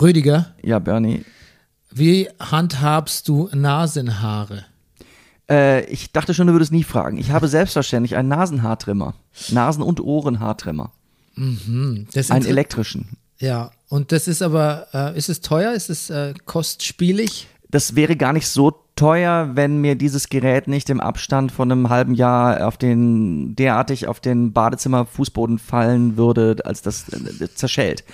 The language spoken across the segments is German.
Rüdiger, Ja, Bernie. wie handhabst du Nasenhaare? Äh, ich dachte schon, du würdest nie fragen. Ich habe selbstverständlich einen Nasenhaartrimmer. Nasen- und Ohrenhaartrimmer. Das Einen elektrischen. Ja, und das ist aber, äh, ist es teuer? Ist es äh, kostspielig? Das wäre gar nicht so teuer, wenn mir dieses Gerät nicht im Abstand von einem halben Jahr auf den, derartig auf den Badezimmer-Fußboden fallen würde, als das äh, zerschellt.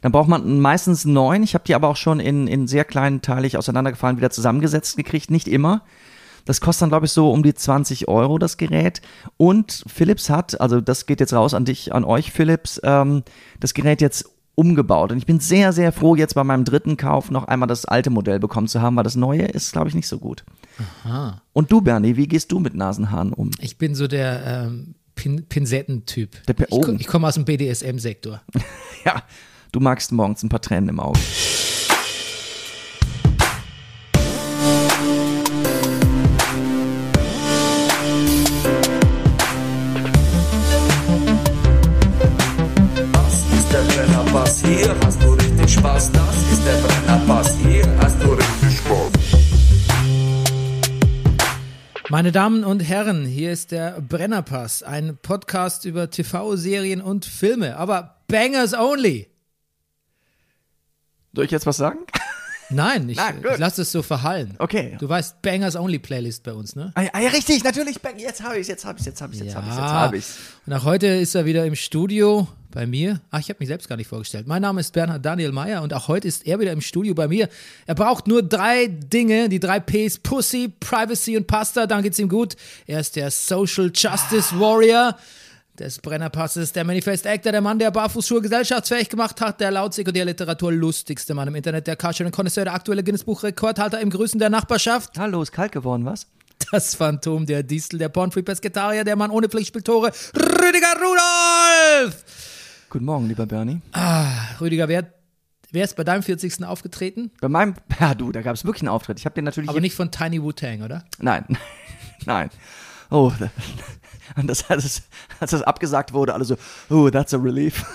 Dann braucht man meistens neun. Ich habe die aber auch schon in, in sehr kleinen teilig auseinandergefallen wieder zusammengesetzt gekriegt. Nicht immer. Das kostet dann, glaube ich, so um die 20 Euro, das Gerät. Und Philips hat, also das geht jetzt raus an dich, an euch, Philips, ähm, das Gerät jetzt umgebaut. Und ich bin sehr, sehr froh, jetzt bei meinem dritten Kauf noch einmal das alte Modell bekommen zu haben, weil das neue ist, glaube ich, nicht so gut. Und du, Bernie, wie gehst du mit Nasenhaaren um? Ich bin so der ähm, Pin Pinsettentyp. Der ich, oh. ich komme aus dem BDSM-Sektor. Ja, du magst morgens ein paar Tränen im Auge. Meine Damen und Herren, hier ist der Brennerpass, ein Podcast über TV-Serien und Filme, aber Bangers only. Soll ich jetzt was sagen? Nein, ich, gut. ich lasse es so verhallen. Okay. Du weißt, Bangers only Playlist bei uns, ne? Ah, ja, ah, ja, richtig, natürlich. Bang, Jetzt habe ich jetzt habe ich jetzt habe ich jetzt habe ich jetzt habe ich Und auch heute ist er wieder im Studio bei mir. Ach, ich habe mich selbst gar nicht vorgestellt. Mein Name ist Bernhard Daniel Meyer und auch heute ist er wieder im Studio bei mir. Er braucht nur drei Dinge, die drei Ps, Pussy, Privacy und Pasta, dann geht's ihm gut. Er ist der Social Justice Warrior des Brennerpasses, der Manifest Actor, der Mann, der Barfußschuhe gesellschaftsfähig gemacht hat, der laut Sekundärliteratur lustigste Mann im Internet, der Carshare Connoisseur, der aktuelle Guinness-Buch-Rekordhalter im Grüßen der Nachbarschaft. Hallo, ist kalt geworden, was? Das Phantom, der Distel, der Pornfree Pesketarier, der Mann ohne Pflichtspieltore, Rüdiger Rudolf! Guten Morgen, lieber Bernie. Rüdiger, wer, wer ist bei deinem 40. aufgetreten? Bei meinem, ja du, da gab es wirklich einen Auftritt. Ich habe den natürlich. Aber nicht von Tiny Wu-Tang, oder? Nein, nein. Oh, und das, als, als das abgesagt wurde, alle so, oh, that's a relief.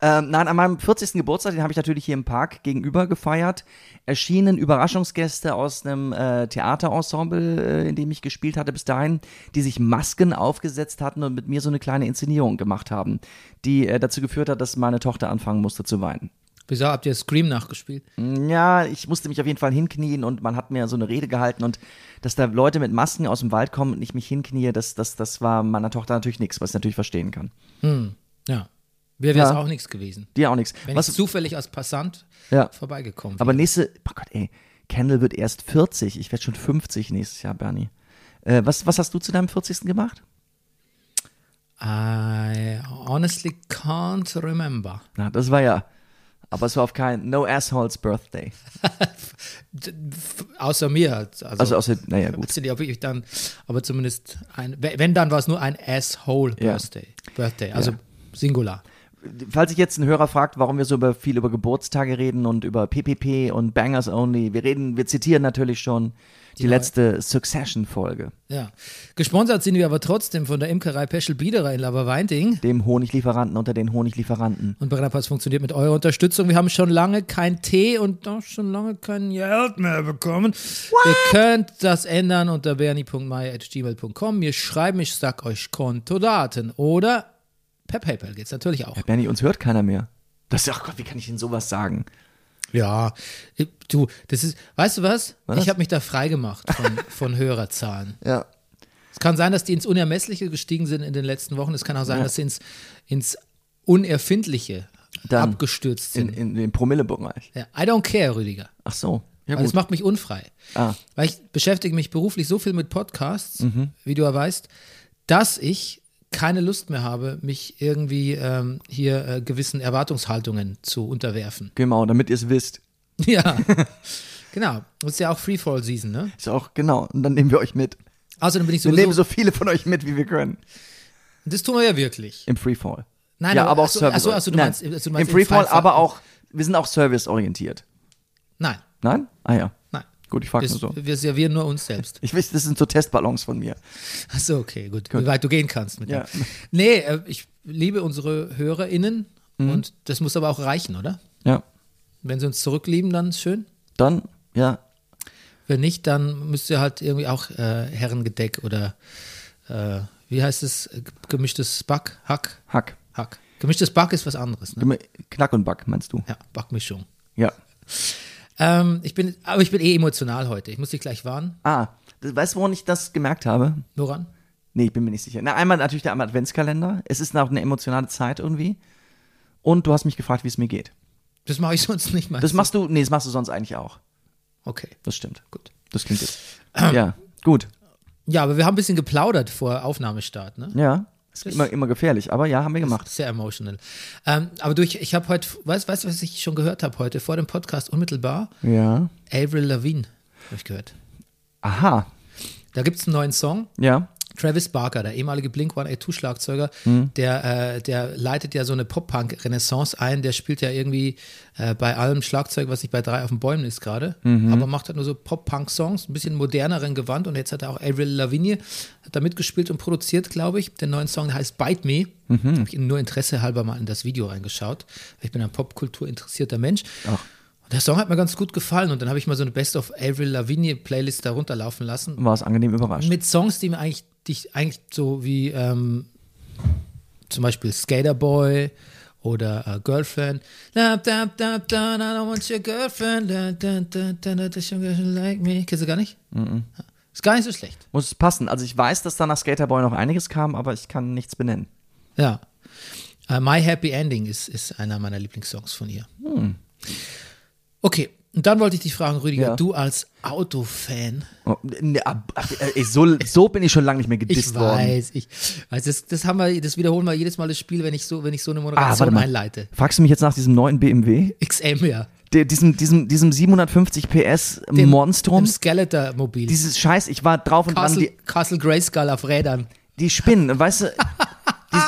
Ähm, nein, an meinem 40. Geburtstag, den habe ich natürlich hier im Park gegenüber gefeiert, erschienen Überraschungsgäste aus einem äh, Theaterensemble, äh, in dem ich gespielt hatte bis dahin, die sich Masken aufgesetzt hatten und mit mir so eine kleine Inszenierung gemacht haben, die äh, dazu geführt hat, dass meine Tochter anfangen musste zu weinen. Wieso habt ihr Scream nachgespielt? Ja, ich musste mich auf jeden Fall hinknien und man hat mir so eine Rede gehalten und dass da Leute mit Masken aus dem Wald kommen und ich mich hinknie, das, das, das war meiner Tochter natürlich nichts, was ich natürlich verstehen kann. Ja. Mir wäre es Ja. auch nichts gewesen. Dir auch nichts. Wenn Was, ich zufällig als Passant ja. vorbeigekommen wäre. Aber nächste, oh Gott, ey, Kendall wird erst 40. Ich werde schon 50 nächstes Jahr, Bernie. Äh, was, was hast du zu deinem 40. gemacht? I honestly can't remember. Na, das war ja, aber es war auf kein No Assholes Birthday. Außer mir. Also, Also außer, naja, gut. Weiß nicht, ob ich dann, aber zumindest ein, wenn dann war es nur ein Asshole Ja. Birthday. Birthday, also Singular. Falls sich jetzt ein Hörer fragt, warum wir so über, viel über Geburtstage reden und über PPP und Bangers Only, wir reden, wir zitieren natürlich schon die, neue- letzte Succession-Folge, Ja. Gesponsert sind wir aber trotzdem von der Imkerei Peschel Biederer in Laberweinting. dem Honiglieferanten unter den Honiglieferanten. Und Brennerpass funktioniert mit eurer Unterstützung. Wir haben schon lange kein Tee und auch schon lange kein Geld mehr bekommen. Ihr könnt das ändern unter bernie.meier.gmail.com. Mir schreiben, ich sag euch Kontodaten. Oder per PayPal geht's natürlich auch. Bernie, uns hört keiner mehr. Das ist, ach Gott, wie kann ich denn sowas sagen? Ja, du, das ist, weißt du was? Was? Ich habe mich da frei gemacht von, von Hörerzahlen. Ja. Es kann sein, dass die ins Unermessliche gestiegen sind in den letzten Wochen. Es kann auch sein, dass sie ins, ins Unerfindliche Dann abgestürzt In, sind. in dem Promillebereich. ja, I don't care, Rüdiger. Ach so. Ja, das gut. macht mich unfrei. Ah. Weil ich beschäftige mich beruflich so viel mit Podcasts, Mhm. wie du ja weißt, dass ich keine Lust mehr habe, mich irgendwie ähm, hier äh, gewissen Erwartungshaltungen zu unterwerfen. Genau, damit ihr es wisst. Ja, genau. Das ist ja auch Freefall-Season, ne? Ist auch, genau. Und dann nehmen wir euch mit. Außerdem bin ich Wir sowieso. nehmen so viele von euch mit, wie wir können. das tun wir ja wirklich. Im Freefall. Nein, ja, aber- aber auch achso, Service. achso, achso, du meinst- also du meinst Im Freefall, aber auch, wir sind auch serviceorientiert. Nein, Nein? Ah ja. Gut, ich frage nur so. Wir servieren nur uns selbst. Ich weiß, das sind so Testballons von mir. Achso, okay, gut. Wie weit du gehen kannst mit Ja. dem. Nee, äh, ich liebe unsere HörerInnen Mhm. und das muss aber auch reichen, oder? Ja. Wenn sie uns zurücklieben, dann schön. Dann, ja, Wenn nicht, dann müsst ihr halt irgendwie auch äh, Herrengedeck oder äh, wie heißt es? Gemischtes Back? Hack? Hack. Hack. Gemischtes Back ist was anderes, ne? Gemi- Knack und Back, meinst du? Ja, Backmischung. Ja. Ähm, ich bin, aber ich bin eh emotional heute. Ich muss dich gleich warnen. Ah, weißt du, woran ich das gemerkt habe? Woran? Nee, ich bin mir nicht sicher. Na, einmal natürlich der Adventskalender. Es ist auch eine emotionale Zeit irgendwie. Und du hast mich gefragt, wie es mir geht. Das mache ich sonst nicht mal. Das machst du, nee, das machst du sonst eigentlich auch. Okay, Das stimmt. gut. Das klingt jetzt. ja, gut. Ja, aber wir haben ein bisschen geplaudert vor Aufnahmestart, ne? Ja. Ist Das- immer, immer gefährlich, aber ja, haben wir gemacht. Sehr emotional. Ähm, aber durch, ich habe heute, weißt du, was ich schon gehört habe heute vor dem Podcast unmittelbar? Ja. Avril Lavigne habe ich gehört. Aha. Da gibt es einen neuen Song. Ja. Travis Barker, der ehemalige Blink-182-Schlagzeuger, Mhm. der, äh, der leitet ja so eine Pop-Punk-Renaissance ein. Der spielt ja irgendwie äh, bei allem Schlagzeug, was nicht bei drei auf den Bäumen ist gerade, Mhm. aber macht halt nur so Pop-Punk-Songs, ein bisschen moderneren Gewand. Und jetzt hat er auch Avril Lavigne hat da mitgespielt und produziert, glaube ich. Den neuen Song heißt Bite Me. Mhm. Habe ich nur Interesse halber mal in das Video reingeschaut. Ich bin ein Popkultur interessierter Mensch. Und der Song hat mir ganz gut gefallen und dann habe ich mal so eine Best of Avril Lavigne Playlist da runterlaufen lassen War es angenehm überrascht. mit Songs, die mir eigentlich, die ich eigentlich so wie ähm, zum Beispiel Skater Boy oder äh, Girlfriend. Da, da, da, da, I don't want your girlfriend. Da, da, da, da, da, da, like me. Kennst du gar nicht? Ist gar nicht so schlecht. Muss es passen. Also ich weiß, dass da nach Skaterboy noch einiges kam, aber ich kann nichts benennen. Ja. Äh, My Happy Ending ist, ist einer meiner Lieblingssongs von ihr. Okay, und dann wollte ich dich fragen, Rüdiger, Ja. du als Autofan. Oh, ne, ab- ab- ey, so, so bin ich schon lange nicht mehr Ich gedisst worden. weiß, ich weiß, das, das haben wir, das wiederholen wir jedes Mal das Spiel, wenn ich so, wenn ich so eine Ah, Moderation mal. einleite. Fragst du mich jetzt nach diesem neuen BMW? XM, ja. Der, diesem, diesem, diesem 750 PS Dem- Monstrum? Dem Skeletor-Mobil. Dieses Scheiß, ich war drauf und dran, Castle, die, Castle Grayskull auf Rädern. die spinnen, weißt du, die,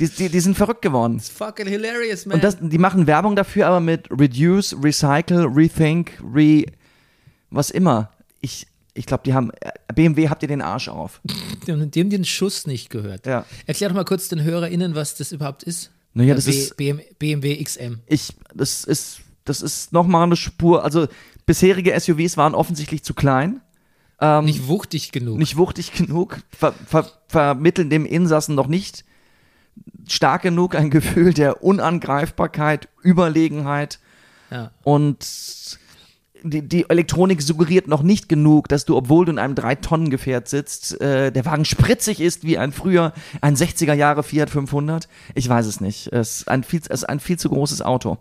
die, die, die sind verrückt geworden. Fucking hilarious, man. Und das, die machen Werbung dafür, aber mit Reduce, Recycle, Rethink, Re. was immer. Ich, ich glaube, die haben. äh, BMW habt ihr den Arsch auf. die, haben- den Schuss nicht gehört. Ja. Erklär doch mal kurz den HörerInnen, was das überhaupt ist. Naja, Äh, das B- ist- BM, BMW XM. Ich, das ist, das ist nochmal eine Spur. Also, bisherige SUVs waren offensichtlich zu klein, nicht wuchtig genug. Ähm, nicht wuchtig genug, ver, ver, vermitteln dem Insassen noch nicht stark genug ein Gefühl der Unangreifbarkeit, Überlegenheit. ja. Und die, die Elektronik suggeriert noch nicht genug, dass du, obwohl du in einem 3-Tonnen-Gefährt sitzt, äh, der Wagen spritzig ist wie ein früher, ein 60er Jahre Fiat 500. Ich weiß es nicht. Es ist ein viel, es ist ein viel zu großes Auto.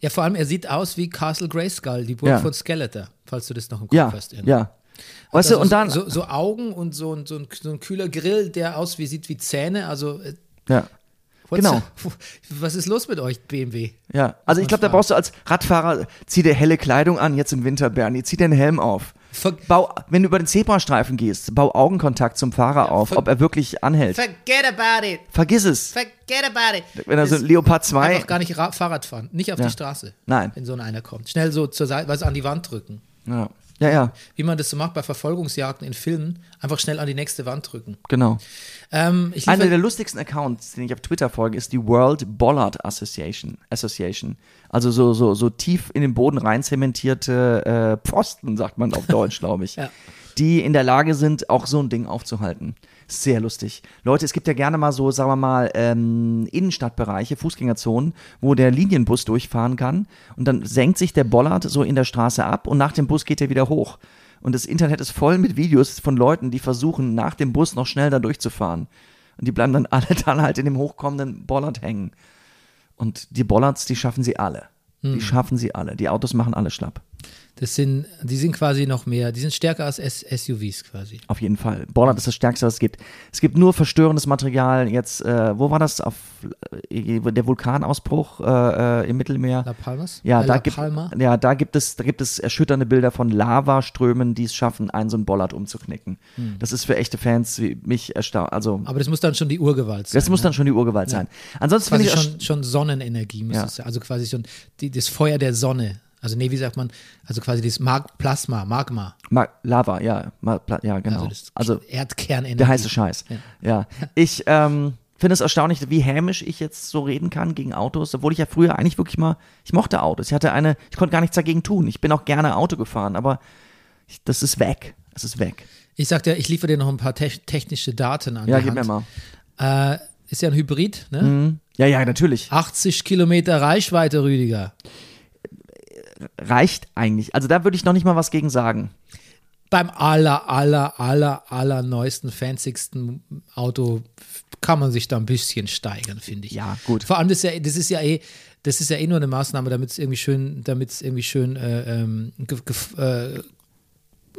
ja, vor allem, er sieht aus wie Castle Grayskull, die Burg Ja. von Skeletor, falls du das noch im Kopf Ja, hast. ja. Weißt du, Also und dann, so, so, Augen und so, ein- so, ein, so ein kühler Grill, der aus wie sieht wie Zähne. Also äh, ja, what's- Genau. Was ist los mit euch, BMW? ja. Also ich glaube, da brauchst du als Radfahrer, zieh dir helle Kleidung an, jetzt im Winter, Bernie, zieh dir einen Helm auf. Ver Bau, wenn du über den Zebrastreifen gehst, bau Augenkontakt zum Fahrer auf, ver- ob er wirklich anhält. Forget about it. Vergiss es. Forget about it. Wenn er so Leopard 2 Einfach gar nicht Ra Fahrrad fahren. Nicht auf Ja. die Straße. Nein. Wenn so einer kommt. Schnell so zur Seite, was an die Wand drücken. Ja, ja, ja Wie man das so macht bei Verfolgungsjagden in Filmen. Einfach schnell an die nächste Wand drücken. genau. Ähm, Einer der lustigsten Accounts, den ich auf Twitter folge, ist die World Bollard Association. Association. Also so, so, so tief in den Boden rein zementierte äh, Pfosten, sagt man auf Deutsch, glaube ich. Ja. Die in der Lage sind, auch so ein Ding aufzuhalten. Sehr lustig. Leute, es gibt ja gerne mal so, sagen wir mal, ähm, Innenstadtbereiche, Fußgängerzonen, wo der Linienbus durchfahren kann. Und dann senkt sich der Bollard so in der Straße ab und nach dem Bus geht er wieder hoch. Und das Internet ist voll mit Videos von Leuten, die versuchen, nach dem Bus noch schnell da durchzufahren. Und die bleiben dann alle dann halt in dem hochkommenden Bollard hängen. Und die Bollards, die schaffen sie alle. Die schaffen sie alle. Die Autos machen alle schlapp. Das sind, die sind quasi noch mehr, die sind stärker als SUVs quasi. Auf jeden Fall. Bollard ist das Stärkste, was es gibt. Es gibt nur verstörendes Material. Jetzt, äh, wo war das? Auf äh, der Vulkanausbruch äh, äh, im Mittelmeer. La Palmas? Ja, Äh, da La gibt, Palma? ja, da gibt es, da gibt es erschütternde Bilder von Lavaströmen, die es schaffen, einen so einen Bollard umzuknicken. Das ist für echte Fans wie mich erstaunt. Also, Aber das muss dann schon die Urgewalt sein. das muss ne? dann schon die Urgewalt sein. Ansonsten finde ich schon, schon Sonnenenergie, muss Ja. es sein. Also quasi schon die, das Feuer der Sonne. Also nee, wie sagt man, also quasi das Mag Plasma, Magma. Ma Lava, ja, Ma ja, genau. Also das Also, Erdkernenergie. der heiße Scheiß. Ja. Ich ähm, finde es erstaunlich, wie hämisch ich jetzt so reden kann gegen Autos, obwohl ich ja früher eigentlich wirklich mal, ich mochte Autos. Ich hatte eine, ich konnte gar nichts dagegen tun. Ich bin auch gerne Auto gefahren, aber ich, das ist weg. Es ist weg. Ich sagte, ich liefere dir noch ein paar te technische Daten an. Ja, gib mir mal. Äh, ist ja ein Hybrid, ne? Ja, ja, natürlich. 80 Kilometer Reichweite, Rüdiger. Reicht eigentlich. Also da würde ich noch nicht mal was gegen sagen. Beim aller, aller, aller, aller neuesten, fancysten Auto kann man sich da ein bisschen steigern, finde ich. Ja, gut. Vor allem, das ist ja, das ist ja eh, das ist ja eh nur eine Maßnahme, damit es irgendwie schön, damit es irgendwie schön, äh, ähm, äh,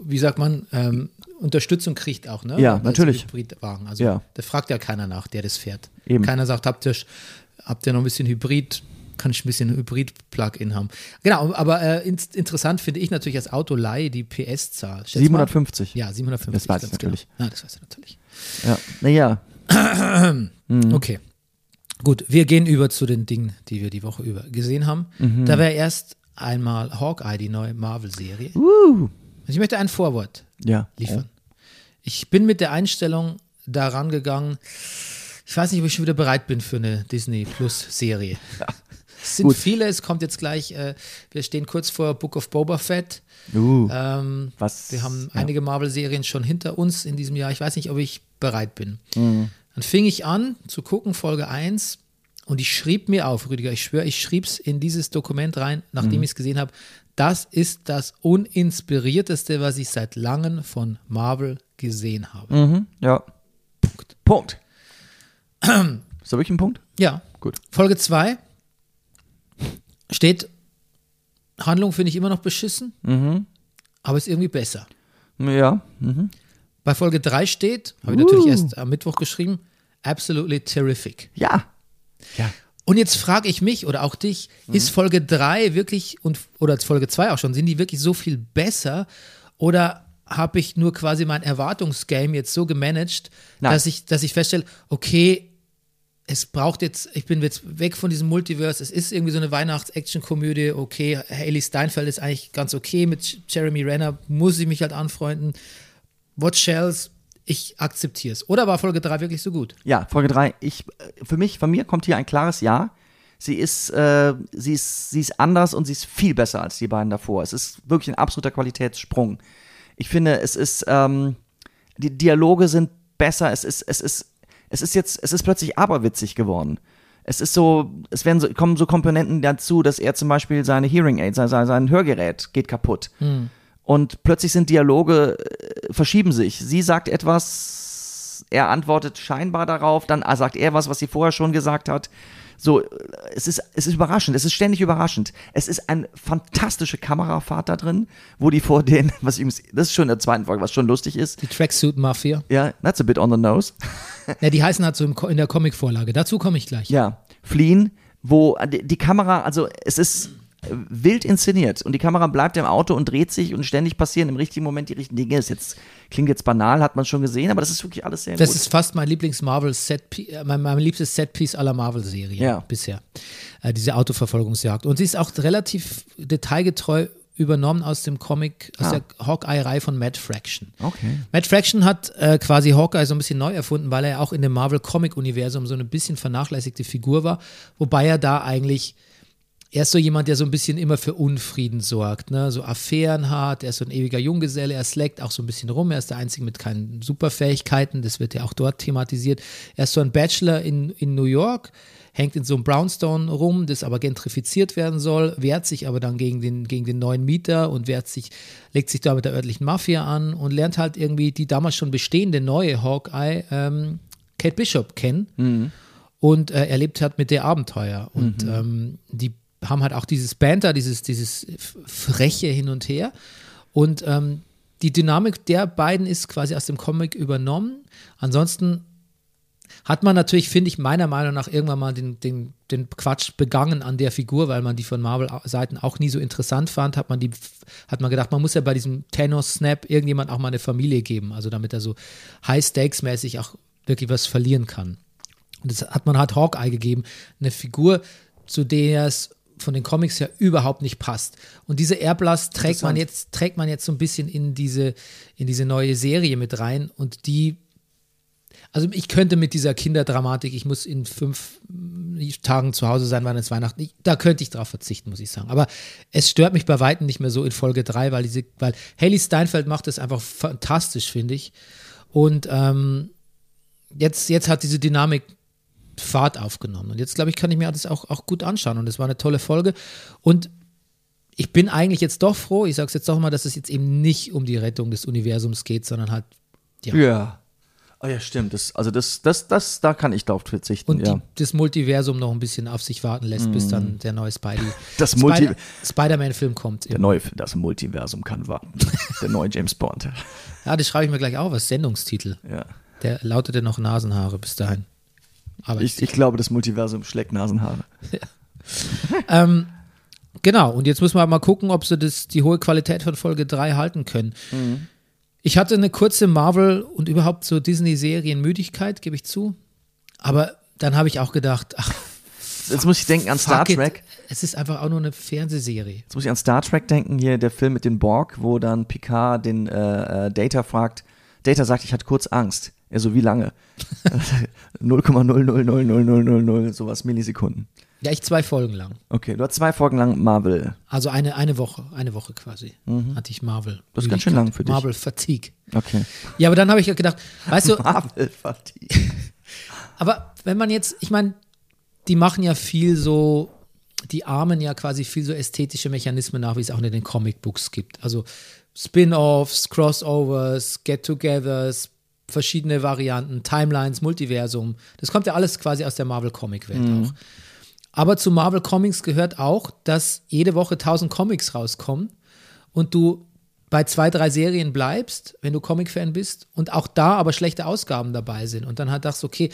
wie sagt man, ähm, Unterstützung kriegt auch, ne? Ja, Als natürlich. Hybridwagen. Also Ja. da fragt ja keiner nach, der das fährt. Eben. Keiner sagt, habt ihr, habt ihr noch ein bisschen Hybrid? Kann ich ein bisschen Hybrid-Plug-in haben? Genau, aber äh, in, interessant finde ich natürlich als Autolei die PS-Zahl. Schätz mal. 750. Ja, 750. Das weiß ich ganz natürlich. Genau. Ja, das weiß ich natürlich. Ja. Naja, Mhm. Okay. Gut, wir gehen über zu den Dingen, die wir die Woche über gesehen haben. Mhm. Da wäre erst einmal Hawkeye, die neue Marvel-Serie. uh, Ich möchte ein Vorwort ja. liefern. Ich bin mit der Einstellung daran gegangen, ich weiß nicht, ob ich schon wieder bereit bin für eine Disney Plus-Serie. Es sind Gut. viele, es kommt jetzt gleich, äh, wir stehen kurz vor Book of Boba Fett. Uh, Ähm, was? wir haben ja. einige Marvel-Serien schon hinter uns in diesem Jahr. Ich weiß nicht, ob ich bereit bin. Mhm. Dann fing ich an zu gucken, Folge 1, und ich schrieb mir auf, Rüdiger, ich schwöre, ich schrieb es in dieses Dokument rein, nachdem Mhm. ich es gesehen habe. Das ist das uninspirierteste, was ich seit langem von Marvel gesehen habe. Mhm, ja. Punkt. Punkt. Ist da wirklich ein Punkt? Ja. Gut. Folge 2 steht, Handlung finde ich immer noch beschissen, Mhm. aber ist irgendwie besser. Ja. Mhm. Bei Folge 3 steht, habe ich natürlich erst am Mittwoch geschrieben, absolutely terrific. Ja. Ja. Und jetzt frage ich mich oder auch dich, ist Folge 3 wirklich und oder Folge 2 auch schon, sind die wirklich so viel besser oder habe ich nur quasi mein Erwartungsgame jetzt so gemanagt, Nein. dass ich, dass ich feststelle, okay, es braucht jetzt, ich bin jetzt weg von diesem Multiverse, es ist irgendwie so eine Weihnachts-Action-Komödie, okay, Haley Steinfeld ist eigentlich ganz okay, mit Jeremy Renner muss ich mich halt anfreunden. What shells, ich akzeptiere es. Oder war Folge 3 wirklich so gut? Ja, Folge 3. Ich, äh, für mich, von mir kommt hier ein klares Ja. Sie ist, äh, sie, ist, sie ist anders und sie ist viel besser als die beiden davor. Es ist wirklich ein absoluter Qualitätssprung. Ich finde, es ist, ähm, die Dialoge sind besser. Es ist, es ist, es ist jetzt, es ist plötzlich aberwitzig geworden. Es ist so, es werden so, kommen so Komponenten dazu, dass er zum Beispiel seine Hearing Aid, sein, sein, Hörgerät geht kaputt. Und plötzlich sind Dialoge, äh, verschieben sich. Sie sagt etwas, er antwortet scheinbar darauf, dann sagt er was, was sie vorher schon gesagt hat. So, es ist, es ist überraschend, es ist ständig überraschend. Es ist ein fantastische Kamerafahrt da drin, wo die vor den, was ich, das ist schon in der zweiten Folge, was schon lustig ist. Die Tracksuit Mafia. Ja, that's a bit on the nose. Ja, die heißen halt so in der Comicvorlage. Dazu komme ich gleich. Ja, fliehen, wo die, die Kamera, also es ist wild inszeniert und die Kamera bleibt im Auto und dreht sich und ständig passieren im richtigen Moment die richtigen Dinge. Das jetzt, klingt jetzt banal, hat man schon gesehen, aber das ist wirklich alles sehr Das gut. ist fast mein Lieblings-Marvel-Set, äh, mein, mein liebstes Setpiece aller Marvel-Serien Ja. bisher. Äh, diese Autoverfolgungsjagd. Und sie ist auch relativ detailgetreu übernommen aus dem Comic, aus Ah. der Hawkeye-Reihe von Matt Fraction. Okay. Matt Fraction hat äh, quasi Hawkeye so ein bisschen neu erfunden, weil er auch in dem Marvel-Comic-Universum so eine bisschen vernachlässigte Figur war, wobei er da eigentlich er ist so jemand, der so ein bisschen immer für Unfrieden sorgt, ne? so Affären hat, er ist so ein ewiger Junggeselle, er slackt auch so ein bisschen rum, er ist der Einzige mit keinen Superfähigkeiten, das wird ja auch dort thematisiert. Er ist so ein Bachelor in, in New York, hängt in so einem Brownstone rum, das aber gentrifiziert werden soll, wehrt sich aber dann gegen den, gegen den neuen Mieter und wehrt sich, legt sich da mit der örtlichen Mafia an und lernt halt irgendwie die damals schon bestehende neue Hawkeye, ähm, Kate Bishop, kennen. Und äh, erlebt hat mit der Abenteuer. Und ähm, die haben halt auch dieses Banter, dieses, dieses Freche hin und her. Und ähm, die Dynamik der beiden ist quasi aus dem Comic übernommen. Ansonsten hat man natürlich, finde ich, meiner Meinung nach irgendwann mal den, den, den Quatsch begangen an der Figur, weil man die von Marvel-Seiten auch nie so interessant fand, hat man die, hat man gedacht, man muss ja bei diesem Thanos-Snap irgendjemand auch mal eine Familie geben, also damit er so High-Stakes-mäßig auch wirklich was verlieren kann. Und das hat man halt Hawkeye gegeben, eine Figur, zu der es von den Comics her überhaupt nicht passt. Und diese Airblast trägt man jetzt, trägt man jetzt so ein bisschen in diese, in diese neue Serie mit rein und die also ich könnte mit dieser Kinderdramatik, ich muss in fünf Tagen zu Hause sein, wann es Weihnachten, ich, da könnte ich drauf verzichten, muss ich sagen. Aber es stört mich bei Weitem nicht mehr so in Folge 3, weil diese, weil Haley Steinfeld macht das einfach fantastisch, finde ich. Und ähm, jetzt, jetzt hat diese Dynamik Fahrt aufgenommen. Und jetzt, glaube ich, kann ich mir das auch, auch gut anschauen. Und es war eine tolle Folge. Und ich bin eigentlich jetzt doch froh, ich sage es jetzt doch mal, dass es jetzt eben nicht um die Rettung des Universums geht, sondern halt Ja. ja. Oh ja, stimmt. Das, also das, das, das, da kann ich drauf verzichten. Und ja. die, das Multiversum noch ein bisschen auf sich warten lässt, mm. bis dann der neue Spidey das Multi Spider Spider-Man-Film kommt. Der neue, das Multiversum kann warten. der neue James Bond. Ja, das schreibe ich mir gleich auf als Sendungstitel. Ja. Der lautete noch Nasenhaare bis dahin. Aber ich, ich glaube, das Multiversum schlägt Nasenhaare. Ja. ähm, genau, und jetzt müssen wir mal gucken, ob sie das, die hohe Qualität von Folge 3 halten können. Mhm. Ich hatte eine kurze Marvel- und überhaupt so Disney-Serien-Müdigkeit, gebe ich zu. Aber dann habe ich auch gedacht, ach, Jetzt muss ich denken an Star Trek. It. Es ist einfach auch nur eine Fernsehserie. Jetzt muss ich an Star Trek denken, hier der Film mit den Borg, wo dann Picard den äh, äh Data fragt. Data sagt, ich hatte kurz Angst. Er so, wie lange? 0,0000000, sowas Millisekunden. Ja, ich zwei Folgen lang. Okay, du hast zwei Folgen lang Marvel. Also eine, eine Woche, eine Woche quasi mhm. hatte ich Marvel. Das ist ganz schön lang für dich. Marvel Fatigue. Okay. Ja, aber dann habe ich gedacht, weißt du. Marvel Fatigue. aber wenn man jetzt, ich meine, die machen ja viel so, die armen ja quasi viel so ästhetische Mechanismen nach, wie es auch in den Comicbooks gibt. Also Spin-offs, Crossovers, Get-togethers, verschiedene Varianten, Timelines, Multiversum. Das kommt ja alles quasi aus der Marvel-Comic-Welt mhm. auch. Aber zu Marvel Comics gehört auch, dass jede Woche 1000 Comics rauskommen und du bei zwei, drei Serien bleibst, wenn du Comic-Fan bist und auch da aber schlechte Ausgaben dabei sind und dann halt dachtest, okay,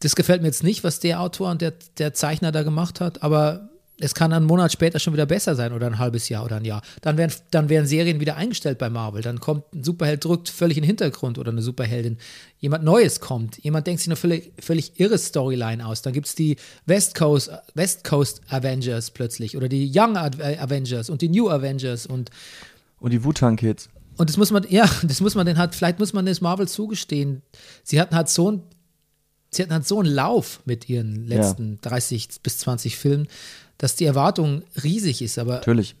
das gefällt mir jetzt nicht, was der Autor und der, der Zeichner da gemacht hat, aber es kann einen Monat später schon wieder besser sein oder ein halbes Jahr oder ein Jahr. Dann werden, dann werden Serien wieder eingestellt bei Marvel. Dann kommt ein Superheld drückt völlig in den Hintergrund oder eine Superheldin. Jemand Neues kommt. Jemand denkt sich eine völlig, völlig irre Storyline aus. Dann gibt es die West Coast, West Coast Avengers plötzlich oder die Young Avengers und die New Avengers und und die Wu-Tang Kids. Und das muss man, ja, das muss man denn halt, vielleicht muss man das Marvel zugestehen. Sie hatten halt so ein, sie hatten halt so einen Lauf mit ihren letzten ja. 30 bis 20 Filmen dass die Erwartung riesig ist, aber Natürlich.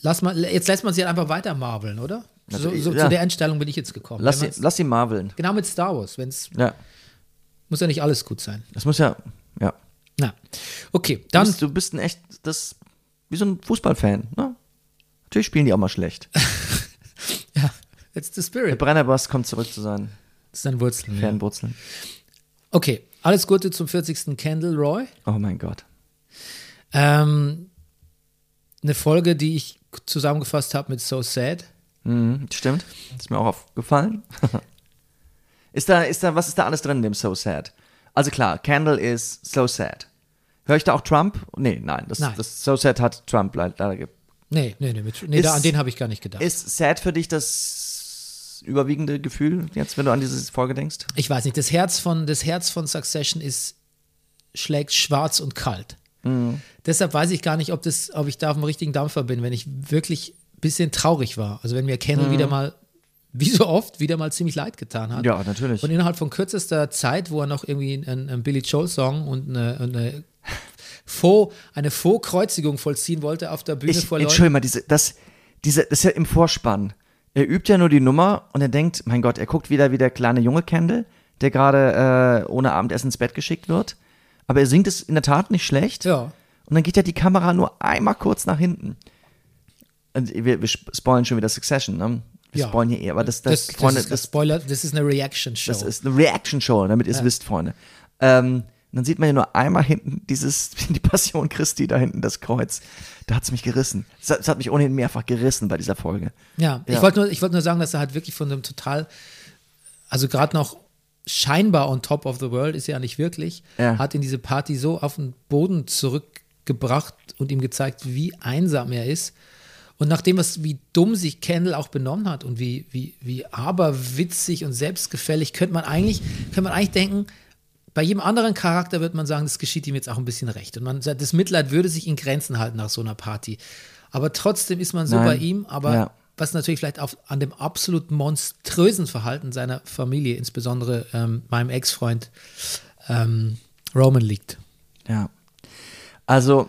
Lass mal, jetzt lässt man sie halt einfach weiter marveln, oder? So, so ja. Zu der Einstellung bin ich jetzt gekommen. Lass, sie, lass sie marveln. Genau mit Star Wars. Wenn's, ja. Muss ja nicht alles gut sein. Das muss ja, ja. Na, okay, dann. Du bist, du bist ein echt, das, wie so ein Fußballfan, ne? Natürlich spielen die auch mal schlecht. ja, it's the spirit. Der Brennerbass kommt zurück zu sein. Das ist sein Wurzeln. Fanwurzeln. Ja. Okay, alles Gute zum 40. Candle Roy. Oh mein Gott. Ähm, eine Folge, die ich zusammengefasst habe mit So Sad. Mhm, stimmt. Ist mir auch aufgefallen. ist da, ist da, was ist da alles drin in dem So Sad? Also klar, Candle ist So Sad. Höre ich da auch Trump? Nee, nein. Das, nein. das So Sad hat Trump leider ge Nee, nee, nee, mit, nee ist, da, an den habe ich gar nicht gedacht. Ist Sad für dich das überwiegende Gefühl jetzt, wenn du an diese Folge denkst? Ich weiß nicht. Das Herz von, das Herz von Succession ist, schlägt schwarz und kalt. Mhm. Deshalb weiß ich gar nicht, ob, das, ob ich da auf dem richtigen Dampfer bin, wenn ich wirklich ein bisschen traurig war. Also wenn mir Kendall mhm. wieder mal, wie so oft, wieder mal ziemlich leid getan hat. Ja, natürlich. Und innerhalb von kürzester Zeit, wo er noch irgendwie einen, einen Billy Joel-Song und eine, eine Faux, eine Faux-Kreuzigung vollziehen wollte auf der Bühne ich, vor Leuten. Entschuldigung mal, diese, das, diese, das ist ja im Vorspann. Er übt ja nur die Nummer und er denkt, mein Gott, er guckt wieder wie der kleine junge Kendall, der gerade äh, ohne Abendessen ins Bett geschickt wird. Aber er singt es in der Tat nicht schlecht. Ja. Und dann geht ja die Kamera nur einmal kurz nach hinten. Und wir, wir spoilen schon wieder Succession, ne? Wir ja. spoilen hier eh, aber das, das, das, Freunde, das, ist Spoiler, das ist eine Reaction-Show. Das ist eine Reaction-Show, damit ihr es ja. wisst, Freunde. Ähm, dann sieht man ja nur einmal hinten dieses, die Passion Christi da hinten, das Kreuz. Da hat es mich gerissen. Es hat, hat, mich ohnehin mehrfach gerissen bei dieser Folge. Ja, ja. ich wollte nur, wollt nur sagen, dass er halt wirklich von einem total, also gerade noch scheinbar on top of the world, ist ja nicht wirklich, ja. hat in diese Party so auf den Boden zurückgebracht und ihm gezeigt, wie einsam er ist. Und nachdem was, wie dumm sich Kendall auch benommen hat und wie, wie, wie aberwitzig und selbstgefällig, könnte man eigentlich, könnte man eigentlich denken, bei jedem anderen Charakter wird man sagen, das geschieht ihm jetzt auch ein bisschen recht. Und man, das Mitleid würde sich in Grenzen halten nach so einer Party. Aber trotzdem ist man so Nein. bei ihm, aber ja. Was natürlich vielleicht auf, an dem absolut monströsen Verhalten seiner Familie, insbesondere ähm, meinem Ex-Freund ähm, Roman, liegt. Ja. Also,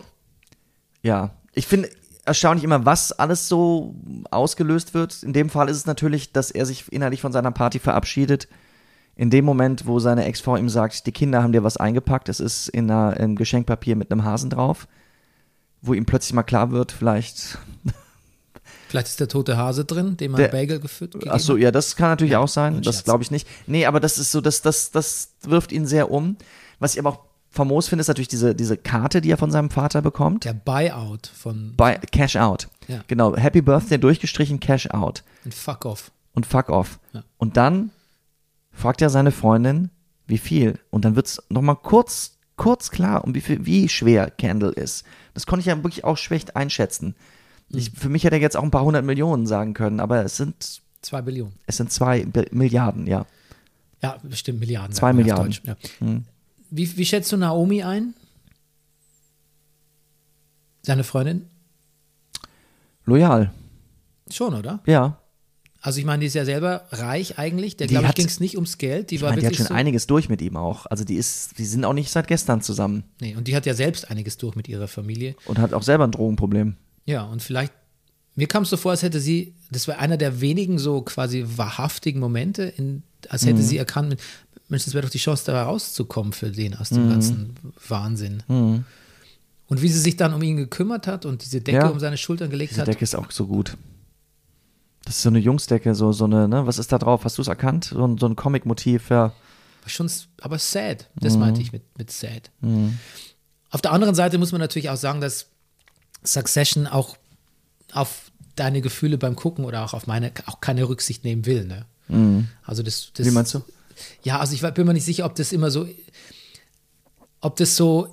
ja, ich finde erstaunlich immer, was alles so ausgelöst wird. In dem Fall ist es natürlich, dass er sich innerlich von seiner Party verabschiedet. In dem Moment, wo seine Ex-Frau ihm sagt, die Kinder haben dir was eingepackt, es ist in einer, im Geschenkpapier mit einem Hasen drauf, wo ihm plötzlich mal klar wird, vielleicht Vielleicht ist der tote Hase drin, den man Der- Bagel so, hat. ja, das kann natürlich auch sein. ein Das glaube ich nicht. Nee, aber das ist so, das, das, das wirft ihn sehr um. Was ich aber auch famos finde, ist natürlich diese, diese Karte, die er von seinem Vater bekommt. Der Buyout von Bei Cash Out. Ja. Genau. Happy Birthday durchgestrichen, Cash Out. ein Fuck Off. Und Fuck Off. Ja. Und dann fragt er seine Freundin, wie viel. Und dann wird es nochmal kurz, kurz klar, um wie viel, wie schwer Candle ist. Das konnte ich ja wirklich auch schlecht einschätzen. Hm. Ich, für mich hätte er jetzt auch ein paar hundert Millionen sagen können, aber es sind, Zwei Billionen. es sind zwei Bi- Milliarden, ja. Ja, bestimmt Milliarden. Zwei Milliarden. Deutsch, Ja. Wie, wie schätzt du Naomi ein? Seine Freundin? Loyal, Schon, oder? ja. Also ich meine, die ist ja selber reich eigentlich. Der glaube ich ging es nicht ums Geld. Die Ich war meine, die hat schon so, einiges durch mit ihm auch. Also die ist, die sind auch nicht seit gestern zusammen nee, und die hat ja selbst einiges durch mit ihrer Familie. und hat auch selber ein Drogenproblem. Ja, und vielleicht, mir kam es so vor, als hätte sie, das war einer der wenigen so quasi wahrhaftigen Momente, in, als Mhm. hätte sie erkannt, Mensch, das wäre doch die Chance, da rauszukommen für den aus Mhm. dem ganzen Wahnsinn. Und wie sie sich dann um ihn gekümmert hat und diese Decke Ja. um seine Schultern gelegt Diese hat. Decke ist auch so gut. Das ist so eine Jungsdecke, so, so eine, ne, was ist da drauf? Hast du es erkannt? So ein, so ein Comic-Motiv, ja. Schon, aber sad. Das Mhm. meinte ich mit, mit sad. Auf der anderen Seite muss man natürlich auch sagen, dass Succession auch auf deine Gefühle beim Gucken oder auch auf meine auch keine Rücksicht nehmen will. Ne? Also das, das, Mhm. Wie meinst du? Ja, also ich bin mir nicht sicher, ob das immer so, ob das so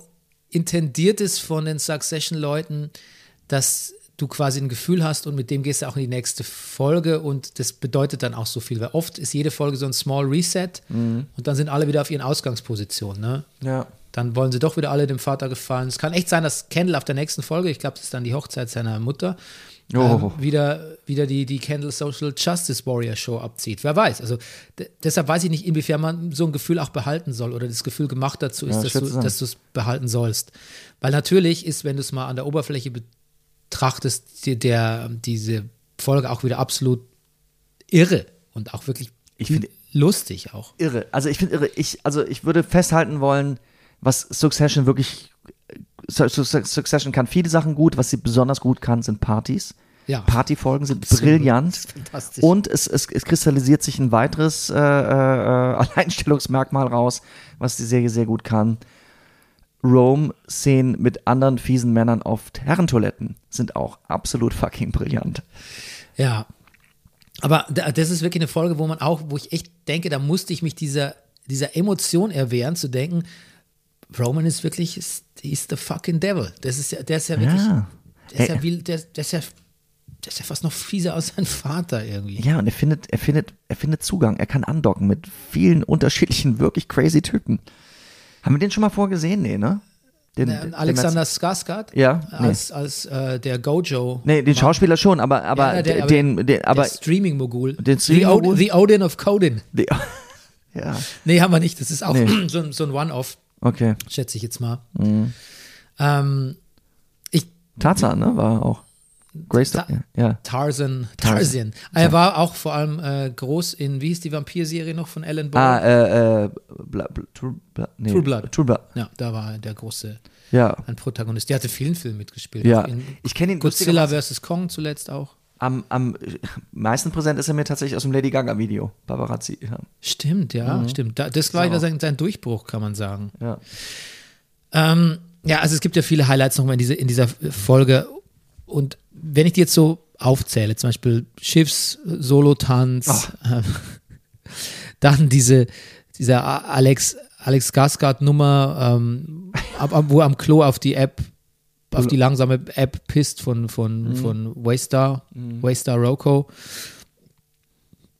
intendiert ist von den Succession-Leuten, dass du quasi ein Gefühl hast und mit dem gehst du auch in die nächste Folge und das bedeutet dann auch so viel, weil oft ist jede Folge so ein Small Reset Mhm. und dann sind alle wieder auf ihren Ausgangspositionen. Ne? Ja. Dann wollen sie doch wieder alle dem Vater gefallen. Es kann echt sein, dass Kendall auf der nächsten Folge, ich glaube, das ist dann die Hochzeit seiner Mutter, Oh. ähm, wieder, wieder die, die Kendall Social Justice Warrior Show abzieht. Wer weiß. Also de- deshalb weiß ich nicht, inwiefern man so ein Gefühl auch behalten soll oder das Gefühl gemacht dazu ist, Ja, dass du dass es behalten sollst. Weil natürlich ist, wenn du es mal an der Oberfläche betrachtest, die, der, diese Folge auch wieder absolut irre und auch wirklich Ich lustig auch. Irre. Also ich finde irre. Ich, also ich würde festhalten wollen, was Succession wirklich. Su- Su- Succession kann viele Sachen gut. Was sie besonders gut kann, sind Partys. Ja. Partyfolgen sind Absolut. brillant. Fantastisch. Und es, es, es kristallisiert sich ein weiteres äh, äh, Alleinstellungsmerkmal raus, was die Serie sehr gut kann. Rome-Szenen mit anderen fiesen Männern auf Herrentoiletten sind auch absolut fucking brillant. Ja. Aber da- das ist wirklich eine Folge, wo man auch, wo ich echt denke, da musste ich mich dieser, dieser Emotion erwehren, zu denken, Roman ist wirklich, ist, he's the fucking devil. Das ist ja, der ist ja wirklich, Ja. der, ist ja wie, der, der, ist ja, der ist ja fast noch fieser als sein Vater irgendwie. Ja, und er findet, er findet, er findet Zugang. Er kann andocken mit vielen unterschiedlichen, wirklich crazy Typen. Haben wir den schon mal vorgesehen? Nee, ne? Den, Äh, den- Alexander Skarsgård Ja, nee. als, als äh, der Gojo. Nee, den Schauspieler schon, aber, aber, Ja, der- aber den, den, der aber, Streaming-Mogul. Den The, Od Streaming-Mogul? The Odin of Codin. die, ja, Nee, haben wir nicht. Das ist auch Nee. so, ein- so ein One-Off, okay. schätze ich jetzt mal. Mhm. Ähm, ich, Tarzan, ne, war auch. Grace, Ta- ja. Tarzan. Tarzan. Er war auch vor allem äh, groß in, wie hieß die Vampir-Serie noch von Alan Ball? Ah, äh, äh, Bla, Bla, True, Bla, nee, True Blood. True Blood. Ja, da war er der große Ja, ein Protagonist. Der hatte vielen Filmen mitgespielt. ja. In Ich kenne ihn Godzilla vs. Kong zuletzt auch. Am, am meisten präsent ist er mir tatsächlich aus dem Lady Gaga Video. Paparazzi. Ja. Stimmt, ja, Mhm. stimmt. Da, das war wieder sein, sein Durchbruch, kann man sagen. ja. Ähm, ja, also es gibt ja viele Highlights nochmal in, diese, in dieser Folge. Und wenn ich die jetzt so aufzähle, zum Beispiel Schiffs-Solo-Tanz, ähm, dann diese, dieser Alex, Alex Skarsgård-Nummer, ähm, wo er am Klo auf die App, auf die langsame App pisst von, von, von Waystar, Waystar Roko.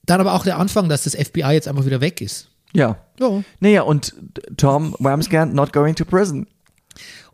Dann aber auch der Anfang, dass das FBI jetzt einfach wieder weg ist. Ja. Ja. Naja, und Tom Wamsgard not going to prison.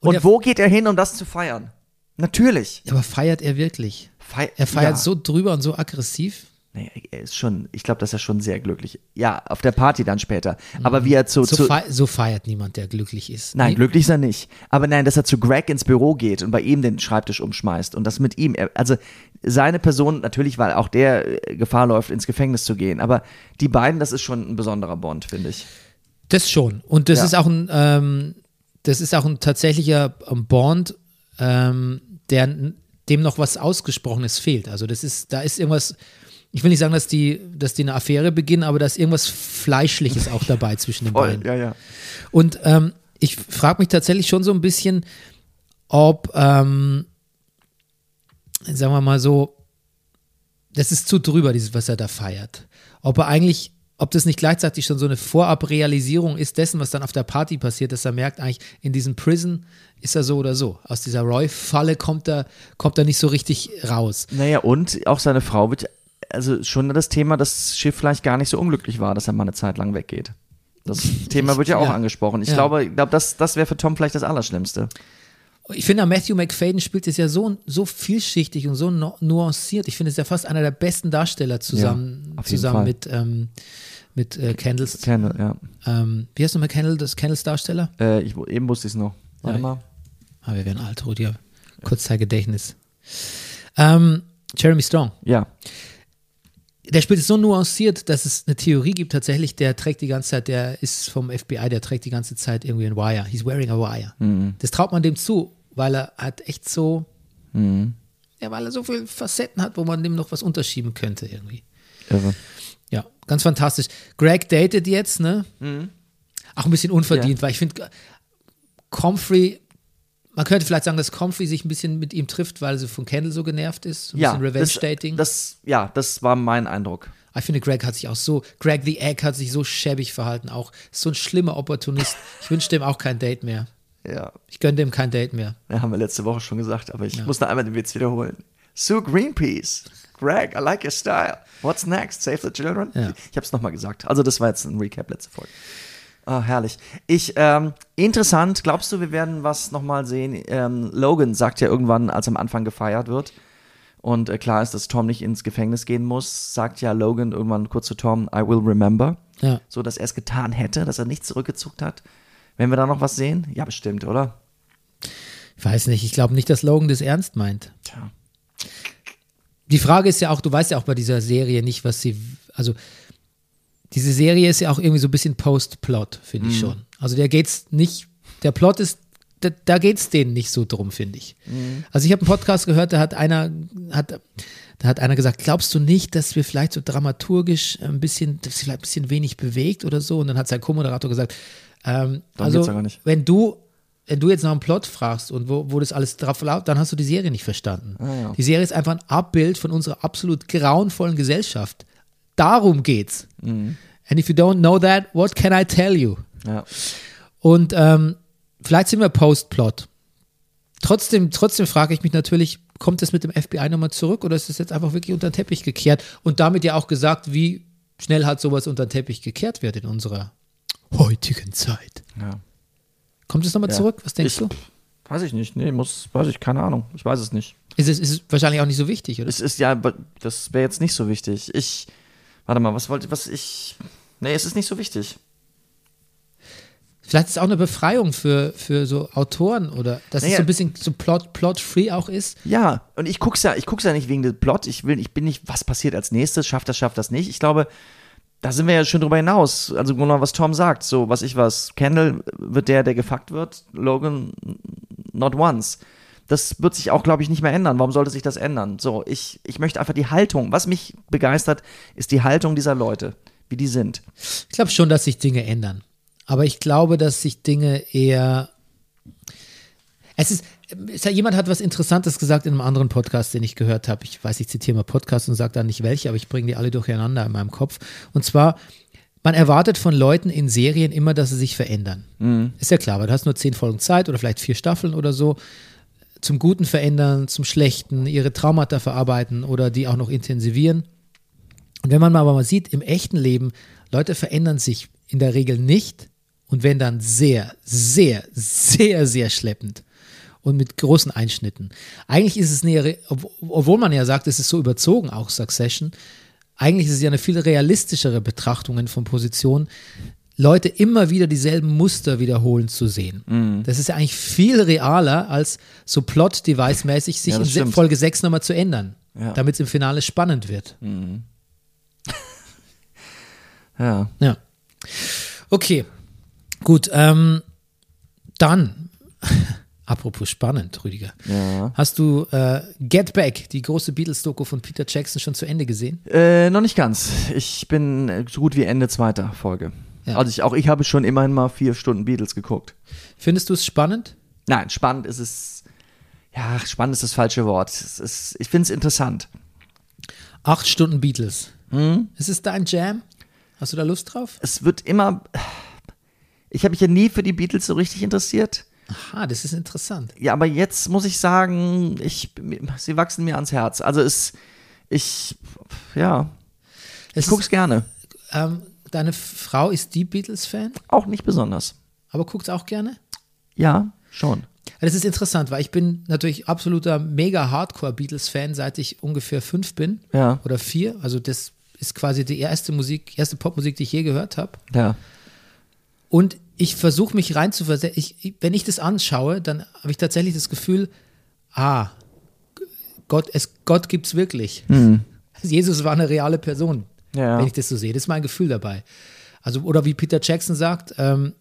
Und, er- wo geht er hin, um das zu feiern? Natürlich. Aber feiert er wirklich? Fei Er feiert ja. so drüber und so aggressiv. Nee, er ist schon, ich glaube, dass er schon sehr glücklich. Ja, auf der Party dann später. Aber wie er zu, So, zu fei so feiert niemand, der glücklich ist. Nein, Nie- glücklich ist er nicht. Aber nein, dass er zu Greg ins Büro geht und bei ihm den Schreibtisch umschmeißt und das mit ihm, er- also seine Person, natürlich, weil auch der äh, Gefahr läuft, ins Gefängnis zu gehen, aber die beiden, das ist schon ein besonderer Bond, finde ich. Das schon. Und das Ja. ist auch ein, ähm, das ist auch ein tatsächlicher ähm, Bond, ähm, der dem noch was Ausgesprochenes fehlt. Also das ist, da ist irgendwas, ich will nicht sagen, dass die, dass die eine Affäre beginnen, aber da ist irgendwas Fleischliches auch dabei zwischen den beiden. ja, ja. Und ähm, ich frage mich tatsächlich schon so ein bisschen, ob, ähm, sagen wir mal so, das ist zu drüber, dieses, was er da feiert. Ob er eigentlich, ob das nicht gleichzeitig schon so eine Vorabrealisierung ist dessen, was dann auf der Party passiert, dass er merkt, eigentlich in diesem Prison ist er so oder so. Aus dieser Roy-Falle kommt er, kommt er nicht so richtig raus. Naja, und auch seine Frau wird, also schon das Thema, dass Schiff vielleicht gar nicht so unglücklich war, dass er mal eine Zeit lang weggeht. Das Thema wird ja auch Ja. angesprochen. Ich Ja. glaube, ich glaube, das, das wäre für Tom vielleicht das Allerschlimmste. Ich finde, Matthew McFadden spielt es ja so, so vielschichtig und so nu- nuanciert. Ich finde, es ist ja fast einer der besten Darsteller zusammen, Ja, zusammen Fall. mit, ähm, mit äh, Kendalls. Kendall, ja. Ähm, wie heißt nochmal Kendall, das Kendalls Darsteller? Äh, ich, eben wusste ich es noch. Warte mal. Ah, wir werden alt, Rudi. Kurzzeitgedächtnis. Ähm, Jeremy Strong. Ja. Der spielt es so nuanciert, dass es eine Theorie gibt tatsächlich, der trägt die ganze Zeit, der ist vom FBI, der trägt die ganze Zeit irgendwie ein Wire. He's wearing a wire. Das traut man dem zu, weil er hat echt so, ja, weil er so viele Facetten hat, wo man dem noch was unterschieben könnte irgendwie. Irre. Ja, ganz fantastisch. Greg datet jetzt, ne? Auch ein bisschen unverdient, weil ich finde, Comfrey, man könnte vielleicht sagen, dass Comfrey sich ein bisschen mit ihm trifft, weil sie von Kendall so genervt ist. So ein Ja, bisschen Revenge-Dating. Das, das, ja, das war mein Eindruck. Ich finde, Greg hat sich auch so, Greg the Egg hat sich so schäbig verhalten, auch so ein schlimmer Opportunist. Ich wünsche dem auch kein Date mehr. Ja, Ich gönne dem kein Date mehr. ja, haben wir letzte Woche schon gesagt, aber ich muss noch einmal den Witz wiederholen. Sue Greenpeace. Greg, I like your style. What's next? Save the children? Ja. Ich habe es nochmal gesagt. Also das war jetzt ein Recap letzte Folge. Ah, herrlich. Ich, ähm, interessant, glaubst du, wir werden was nochmal sehen? Ähm, Logan sagt ja irgendwann, als am Anfang gefeiert wird und äh, klar ist, dass Tom nicht ins Gefängnis gehen muss, sagt ja Logan irgendwann kurz zu Tom, I will remember. Ja. So, dass er es getan hätte, dass er nicht zurückgezuckt hat. Wenn wir da noch was sehen? Ja, bestimmt, oder? Ich weiß nicht, ich glaube nicht, dass Logan das ernst meint. Tja. Die Frage ist ja auch, du weißt ja auch bei dieser Serie nicht, was sie, also diese Serie ist ja auch irgendwie so ein bisschen Post-Plot, finde ich schon. Also der geht's nicht, der Plot ist, da, da geht's denen nicht so drum, finde ich. Also ich habe einen Podcast gehört, da hat einer, hat, da hat einer gesagt, glaubst du nicht, dass wir vielleicht so dramaturgisch ein bisschen, dass vielleicht ein bisschen wenig bewegt oder so? Und dann hat sein Co-Moderator gesagt, ähm, also wenn du wenn du jetzt nach einem Plot fragst und wo, wo das alles drauf läuft, dann hast du die Serie nicht verstanden. Ah, ja. Die Serie ist einfach ein Abbild von unserer absolut grauenvollen Gesellschaft. Darum geht's. Mhm. And if you don't know that, what can I tell you? Ja. Und ähm, vielleicht sind wir Post-Plot. Trotzdem, trotzdem frage ich mich natürlich, kommt es mit dem FBI nochmal zurück oder ist es jetzt einfach wirklich unter den Teppich gekehrt? Und damit ja auch gesagt, wie schnell hat sowas unter den Teppich gekehrt wird in unserer heutigen Zeit. ja. Kommt es nochmal Ja. zurück? Was denkst Ich- du? Weiß ich nicht. Nee, muss, weiß ich, keine Ahnung. Ich weiß es nicht. Ist es, ist wahrscheinlich auch nicht so wichtig, oder? Es ist ja, aber das wäre jetzt nicht so wichtig. Ich, warte mal, was wollte, was ich, nee, es ist nicht so wichtig. Vielleicht ist es auch eine Befreiung für, für so Autoren oder dass es Naja. so ein bisschen so plot, plot-free auch ist. Ja, und ich guck's ja, ich guck's ja nicht wegen des Plot. Ich will, ich bin nicht, was passiert als nächstes, schafft das, schafft das nicht. Ich glaube, da sind wir ja schon drüber hinaus. Also genau, was Tom sagt, so was ich was. Kendall wird der, der gefuckt wird. Logan not once. Das wird sich auch, glaube ich, nicht mehr ändern. Warum sollte sich das ändern? So, ich, ich möchte einfach die Haltung. Was mich begeistert, ist die Haltung dieser Leute, wie die sind. Ich glaube schon, dass sich Dinge ändern. Aber ich glaube, dass sich Dinge eher. Es ist, jemand hat was Interessantes gesagt in einem anderen Podcast, den ich gehört habe. Ich weiß, ich zitiere mal Podcast und sage dann nicht welche, aber ich bringe die alle durcheinander in meinem Kopf. Und zwar, man erwartet von Leuten in Serien immer, dass sie sich verändern. Ist ja klar, weil du hast nur zehn Folgen Zeit oder vielleicht vier Staffeln oder so. Zum Guten verändern, zum Schlechten, ihre Traumata verarbeiten oder die auch noch intensivieren. Und wenn man aber mal sieht, im echten Leben, Leute verändern sich in der Regel nicht und wenn dann sehr, sehr, sehr, sehr schleppend. und mit großen Einschnitten. Eigentlich ist es ob- obwohl man ja sagt, es ist so überzogen, auch Succession, eigentlich ist es ja eine viel realistischere Betrachtung von Positionen, Leute immer wieder dieselben Muster wiederholen zu sehen. Mhm. Das ist ja eigentlich viel realer, als so Plot-Device-mäßig sich Ja, in stimmt. Folge 6 nochmal zu ändern, Ja. damit es im Finale spannend wird. Ja. Ja. Okay, gut. Ähm, dann, apropos spannend, Rüdiger. Ja. Hast du äh, Get Back, die große Beatles-Doku von Peter Jackson, schon zu Ende gesehen? Äh, noch nicht ganz. Ich bin so gut wie Ende zweiter Folge. Ja. Also ich, auch ich habe schon immerhin mal vier Stunden Beatles geguckt. Findest du es spannend? Nein, spannend ist es. Ja, spannend ist das falsche Wort. Es ist, ich finde es interessant. Acht Stunden Beatles. Hm? Ist es dein Jam? Hast du da Lust drauf? Es wird immer. Ich habe mich ja nie für die Beatles so richtig interessiert. Aha, das ist interessant. Ja, aber jetzt muss ich sagen, ich, sie wachsen mir ans Herz. Also es, ich, ja, Es ich guck's gerne. ist, ähm, deine Frau ist die Beatles-Fan, Auch nicht besonders. aber guckt auch gerne? Ja, schon. Das ist interessant, weil ich bin natürlich absoluter mega Hardcore-Beatles-Fan, seit ich ungefähr fünf bin Ja. oder vier. Also das ist quasi die erste Musik, erste Popmusik, die ich je gehört habe. Ja. Und ich versuche mich reinzuversetzen. Wenn ich das anschaue, dann habe ich tatsächlich das Gefühl, ah, Gott, es, Gott gibt es wirklich. Jesus war eine reale Person, Ja. wenn ich das so sehe. Das ist mein Gefühl dabei. Also, oder wie Peter Jackson sagt, ähm,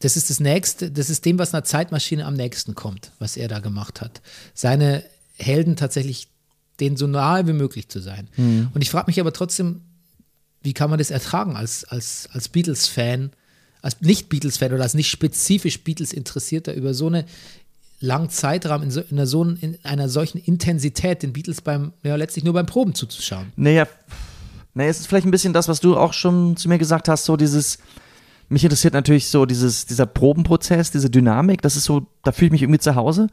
das ist das Nächste, das ist dem, was einer Zeitmaschine am nächsten kommt, was er da gemacht hat. Seine Helden tatsächlich denen so nahe wie möglich zu sein. Und ich frage mich aber trotzdem, wie kann man das ertragen als, als, als Beatles-Fan, als Nicht-Beatles-Fan oder als nicht spezifisch Beatles-Interessierter über so eine langen Zeitraum in, so, in, einer, so, in einer solchen Intensität den Beatles beim, ja, letztlich nur beim Proben zuzuschauen. Naja, naja, es ist vielleicht ein bisschen das, was du auch schon zu mir gesagt hast, so dieses, mich interessiert natürlich so dieses, dieser Probenprozess, diese Dynamik, das ist so, da fühle ich mich irgendwie zu Hause.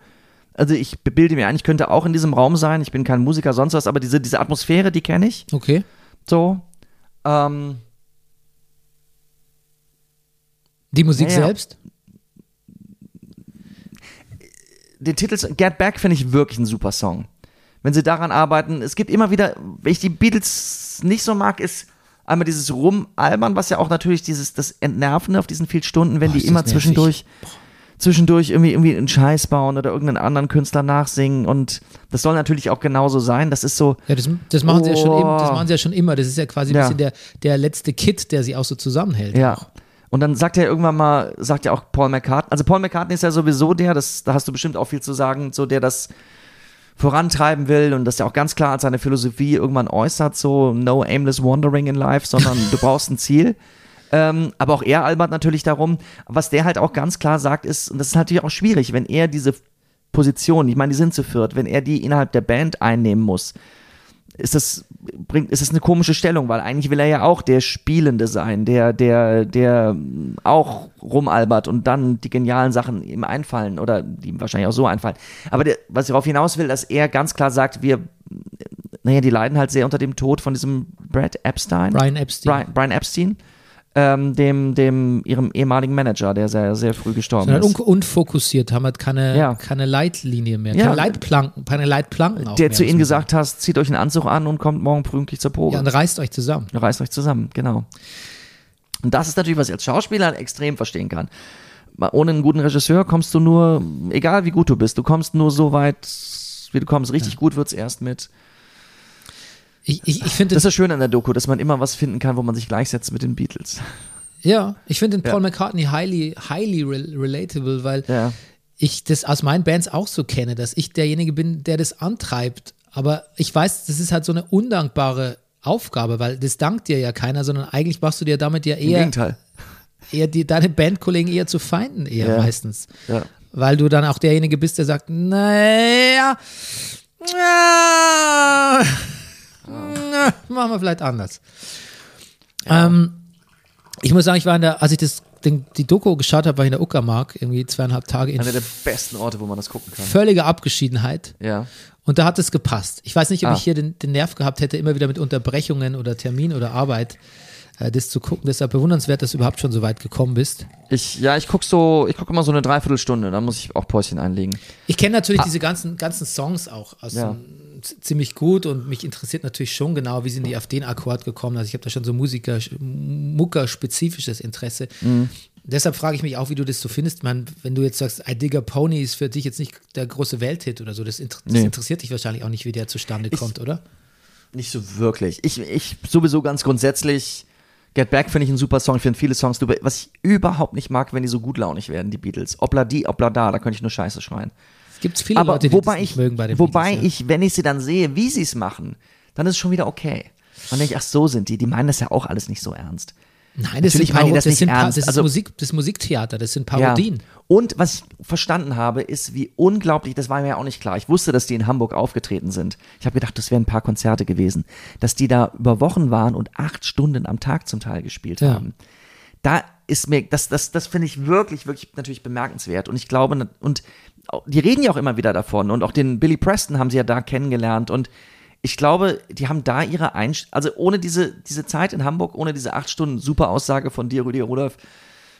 Also ich bilde mir ein, ich könnte auch in diesem Raum sein, ich bin kein Musiker, sonst was, aber diese, diese Atmosphäre, die kenne ich, Okay. so. Ähm, Die Musik Ja, selbst? den Titel Get Back finde ich wirklich ein super Song. Wenn sie daran arbeiten, es gibt immer wieder, wenn ich die Beatles nicht so mag, ist einmal dieses Rumalbern, was ja auch natürlich dieses, das Entnervende auf diesen vielen Stunden, wenn Boah, die immer zwischendurch, zwischendurch irgendwie, irgendwie einen Scheiß bauen oder irgendeinen anderen Künstler nachsingen und das soll natürlich auch genauso sein. Das ist so, Ja, das, das, machen sie ja schon, im- das Oh. machen sie ja schon immer. Das ist ja quasi ein Ja. bisschen der, der letzte Kit, der sie auch so zusammenhält. Ja. Auch. Und dann sagt er irgendwann mal, sagt ja auch Paul McCartney, also Paul McCartney ist ja sowieso der, das, da hast du bestimmt auch viel zu sagen, so der das vorantreiben will und das ja auch ganz klar als seine Philosophie irgendwann äußert, so no aimless wandering in life, sondern du brauchst ein Ziel. Ähm, aber auch er albert natürlich darum. Was der halt auch ganz klar sagt, ist, und das ist natürlich auch schwierig, wenn er diese Position, ich meine, die sind zu viert, wenn er die innerhalb der Band einnehmen muss, ist das, bringt, ist das eine komische Stellung, weil eigentlich will er ja auch der Spielende sein, der, der, der auch rumalbert und dann die genialen Sachen ihm einfallen oder die ihm wahrscheinlich auch so einfallen. Aber der, was ich darauf hinaus will, dass er ganz klar sagt, wir, naja, die leiden halt sehr unter dem Tod von diesem Brad Epstein. Brian Epstein. Brian, Brian Epstein, ähm, dem, dem, ihrem ehemaligen Manager, der sehr, sehr früh gestorben Sondern un ist. unfokussiert, haben halt keine, Ja. keine Leitlinie mehr, Ja. keine Leitplanken, keine Leitplanken auch Der mehr, zu ihnen gesagt hast, zieht euch einen Anzug an und kommt morgen pünktlich zur Probe. Ja, und reißt euch zusammen. Reißt euch zusammen, genau. Und das ist natürlich, was ich als Schauspieler extrem verstehen kann. Ohne einen guten Regisseur kommst du nur, egal wie gut du bist, du kommst nur so weit, wie du kommst. Richtig gut wird's erst mit. Ich, ich, ich finde Das ist das Schöne an der Doku, dass man immer was finden kann, wo man sich gleichsetzt mit den Beatles. ja, ich finde den Ja. Paul McCartney highly, highly rel relatable, weil Ja. ich das aus meinen Bands auch so kenne, dass ich derjenige bin, der das antreibt. Aber ich weiß, das ist halt so eine undankbare Aufgabe, weil das dankt dir ja keiner, sondern eigentlich machst du dir damit ja Im eher, Gegenteil. eher die, deine Bandkollegen eher zu Feinden eher Ja. meistens. Weil du dann auch derjenige bist, der sagt, naja, ja, na, machen wir vielleicht anders. Ähm, ich muss sagen, ich war in der, als ich das, den, die Doku geschaut habe, war ich in der Uckermark, irgendwie zweieinhalb Tage in Einer der besten Orte, wo man das gucken kann. völliger Abgeschiedenheit. Ja. Und da hat es gepasst. Ich weiß nicht, ob Ah. ich hier den, den Nerv gehabt hätte, immer wieder mit Unterbrechungen oder Termin oder Arbeit äh, das zu gucken. Deshalb bewundernswert, dass du überhaupt schon so weit gekommen bist. Ich, ja, ich gucke so, ich gucke immer so eine Dreiviertelstunde, dann muss ich auch Päuschen einlegen. Ich kenne natürlich diese ganzen, ganzen Songs auch aus Ja. dem- ziemlich gut und mich interessiert natürlich schon genau, wie sind die auf den Akkord gekommen. Also ich habe da schon so Musiker, Mucker-spezifisches Interesse. Mhm. Deshalb frage ich mich auch, wie du das so findest. Man, wenn du jetzt sagst, I Digger Pony ist für dich jetzt nicht der große Welthit oder so, das, inter das Nee. interessiert dich wahrscheinlich auch nicht, wie der zustande kommt, oder? Nicht so wirklich. Ich, ich sowieso ganz grundsätzlich, Get Back finde ich einen super Song. Ich finde viele Songs, super. was ich überhaupt nicht mag, wenn die so gutlaunig werden, die Beatles. Obla die, obla da, da könnte ich nur Scheiße schreien. Es gibt viele Aber Leute, die wobei das nicht ich, mögen bei den wobei Beatles, ja. ich, wenn ich sie dann sehe, wie sie es machen, dann ist es schon wieder okay. Und dann denke ich, ach so sind die, die meinen das ja auch alles nicht so ernst. Nein, das sind, meinen die Paro das das nicht sind ernst. das ist Also- Musik, das ist Musiktheater, das sind Parodien. Ja. Und was ich verstanden habe, ist, wie unglaublich, das war mir ja auch nicht klar. Ich wusste, dass die in Hamburg aufgetreten sind. Ich habe gedacht, das wären ein paar Konzerte gewesen. Dass die da über Wochen waren und acht Stunden am Tag zum Teil gespielt Ja. haben. Da ist mir, das, das, das finde ich wirklich, wirklich natürlich bemerkenswert. Und ich glaube, und die reden ja auch immer wieder davon. Und auch den Billy Preston haben sie ja da kennengelernt. Und ich glaube, die haben da ihre Einst also ohne diese, diese Zeit in Hamburg, ohne diese acht Stunden, super Aussage von dir, Rüdiger Rudolph,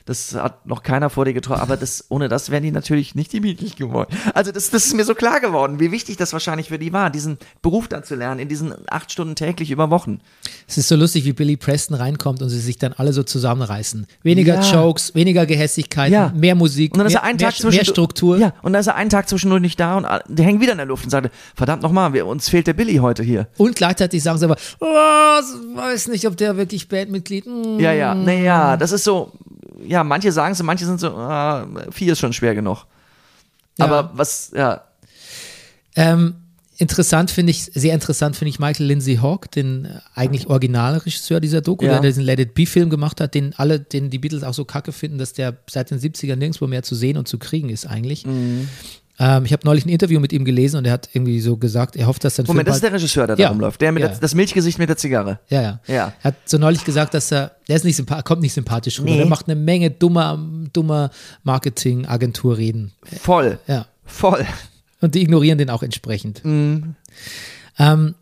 das hat noch keiner vor dir getroffen, aber das, ohne das wären die natürlich nicht die Beatles geworden. Also das, das ist mir so klar geworden, wie wichtig das wahrscheinlich für die war, diesen Beruf dann zu lernen, in diesen acht Stunden täglich über Wochen. Es ist so lustig, wie Billy Preston reinkommt und sie sich dann alle so zusammenreißen. Weniger Ja. Jokes, weniger Gehässigkeiten, Ja. mehr Musik, Und dann ist mehr, er einen mehr, Tag zwischen mehr Struktur. Ja, und dann ist er einen Tag zwischendurch nicht da und die hängen wieder in der Luft und sagt, verdammt nochmal, wir, uns fehlt der Billy heute hier. Und gleichzeitig sagen sie aber, oh, weiß nicht, ob der wirklich Bandmitglied. mm. Ja, ja, naja, das ist so, ja, manche sagen es, manche sind so, ah, vier ist schon schwer genug. Ja. Aber was, ja, Ähm, interessant finde ich, sehr interessant finde ich Michael Lindsay Hawk, den äh, eigentlich Originalregisseur dieser Doku, Ja. der diesen Let It Be-Film gemacht hat, den alle, den die Beatles auch so kacke finden, dass der seit den 70ern nirgendwo mehr zu sehen und zu kriegen ist eigentlich. Mhm. Ähm, ich habe neulich ein Interview mit ihm gelesen und er hat irgendwie so gesagt, er hofft, dass sein Moment, Film das ist der Regisseur, der Ja. da rumläuft, der mit Ja. der, das Milchgesicht mit der Zigarre. ja, ja. Ja. Er hat so neulich gesagt, dass er, der ist nicht kommt nicht sympathisch rüber. Nee. Der macht eine Menge dummer, dummer Marketing-Agenturreden. Voll. Ja. Voll. Und die ignorieren den auch entsprechend. Mhm. Ähm,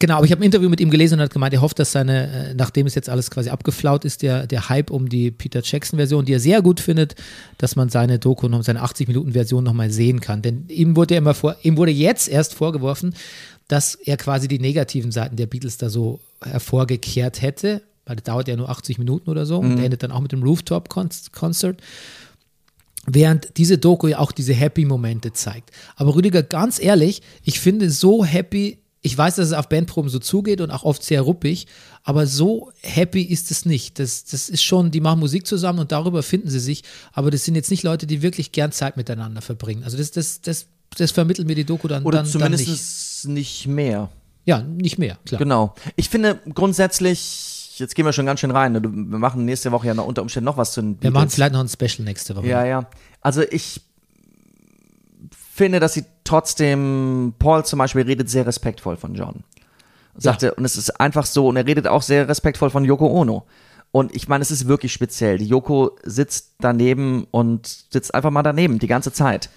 genau, aber ich habe ein Interview mit ihm gelesen und er hat gemeint, er hofft, dass seine, äh, nachdem es jetzt alles quasi abgeflaut ist, der, der Hype um die Peter Jackson-Version, die er sehr gut findet, dass man seine Doku noch, seine 80-Minuten-Version nochmal sehen kann. Denn ihm wurde ja immer vor, ihm wurde jetzt erst vorgeworfen, dass er quasi die negativen Seiten der Beatles da so hervorgekehrt hätte, weil das dauert ja nur 80 Minuten oder so und der endet dann auch mit dem Rooftop-Concert. Während diese Doku ja auch diese Happy-Momente zeigt. Aber Rüdiger, ganz ehrlich, ich finde so happy, ich weiß, dass es auf Bandproben so zugeht und auch oft sehr ruppig, aber so happy ist es nicht. Das, das ist schon, die machen Musik zusammen und darüber finden sie sich, aber das sind jetzt nicht Leute, die wirklich gern Zeit miteinander verbringen. Also das, das, das, das vermittelt mir die Doku dann, Oder dann, dann nicht. zumindest nicht. mehr. Ja, nicht mehr, klar. Genau. Ich finde grundsätzlich, jetzt gehen wir schon ganz schön rein. ne, Wir machen nächste Woche ja noch unter Umständen noch was zu den Wir machen Beatles. vielleicht noch ein Special nächste Woche. Ja, ja. Also ich finde, dass sie trotzdem, Paul zum Beispiel redet sehr respektvoll von John. Sagte, und es ist einfach so, und er redet auch sehr respektvoll von Yoko Ono. Und ich meine, es ist wirklich speziell. Die Yoko sitzt daneben und sitzt einfach mal daneben die ganze Zeit.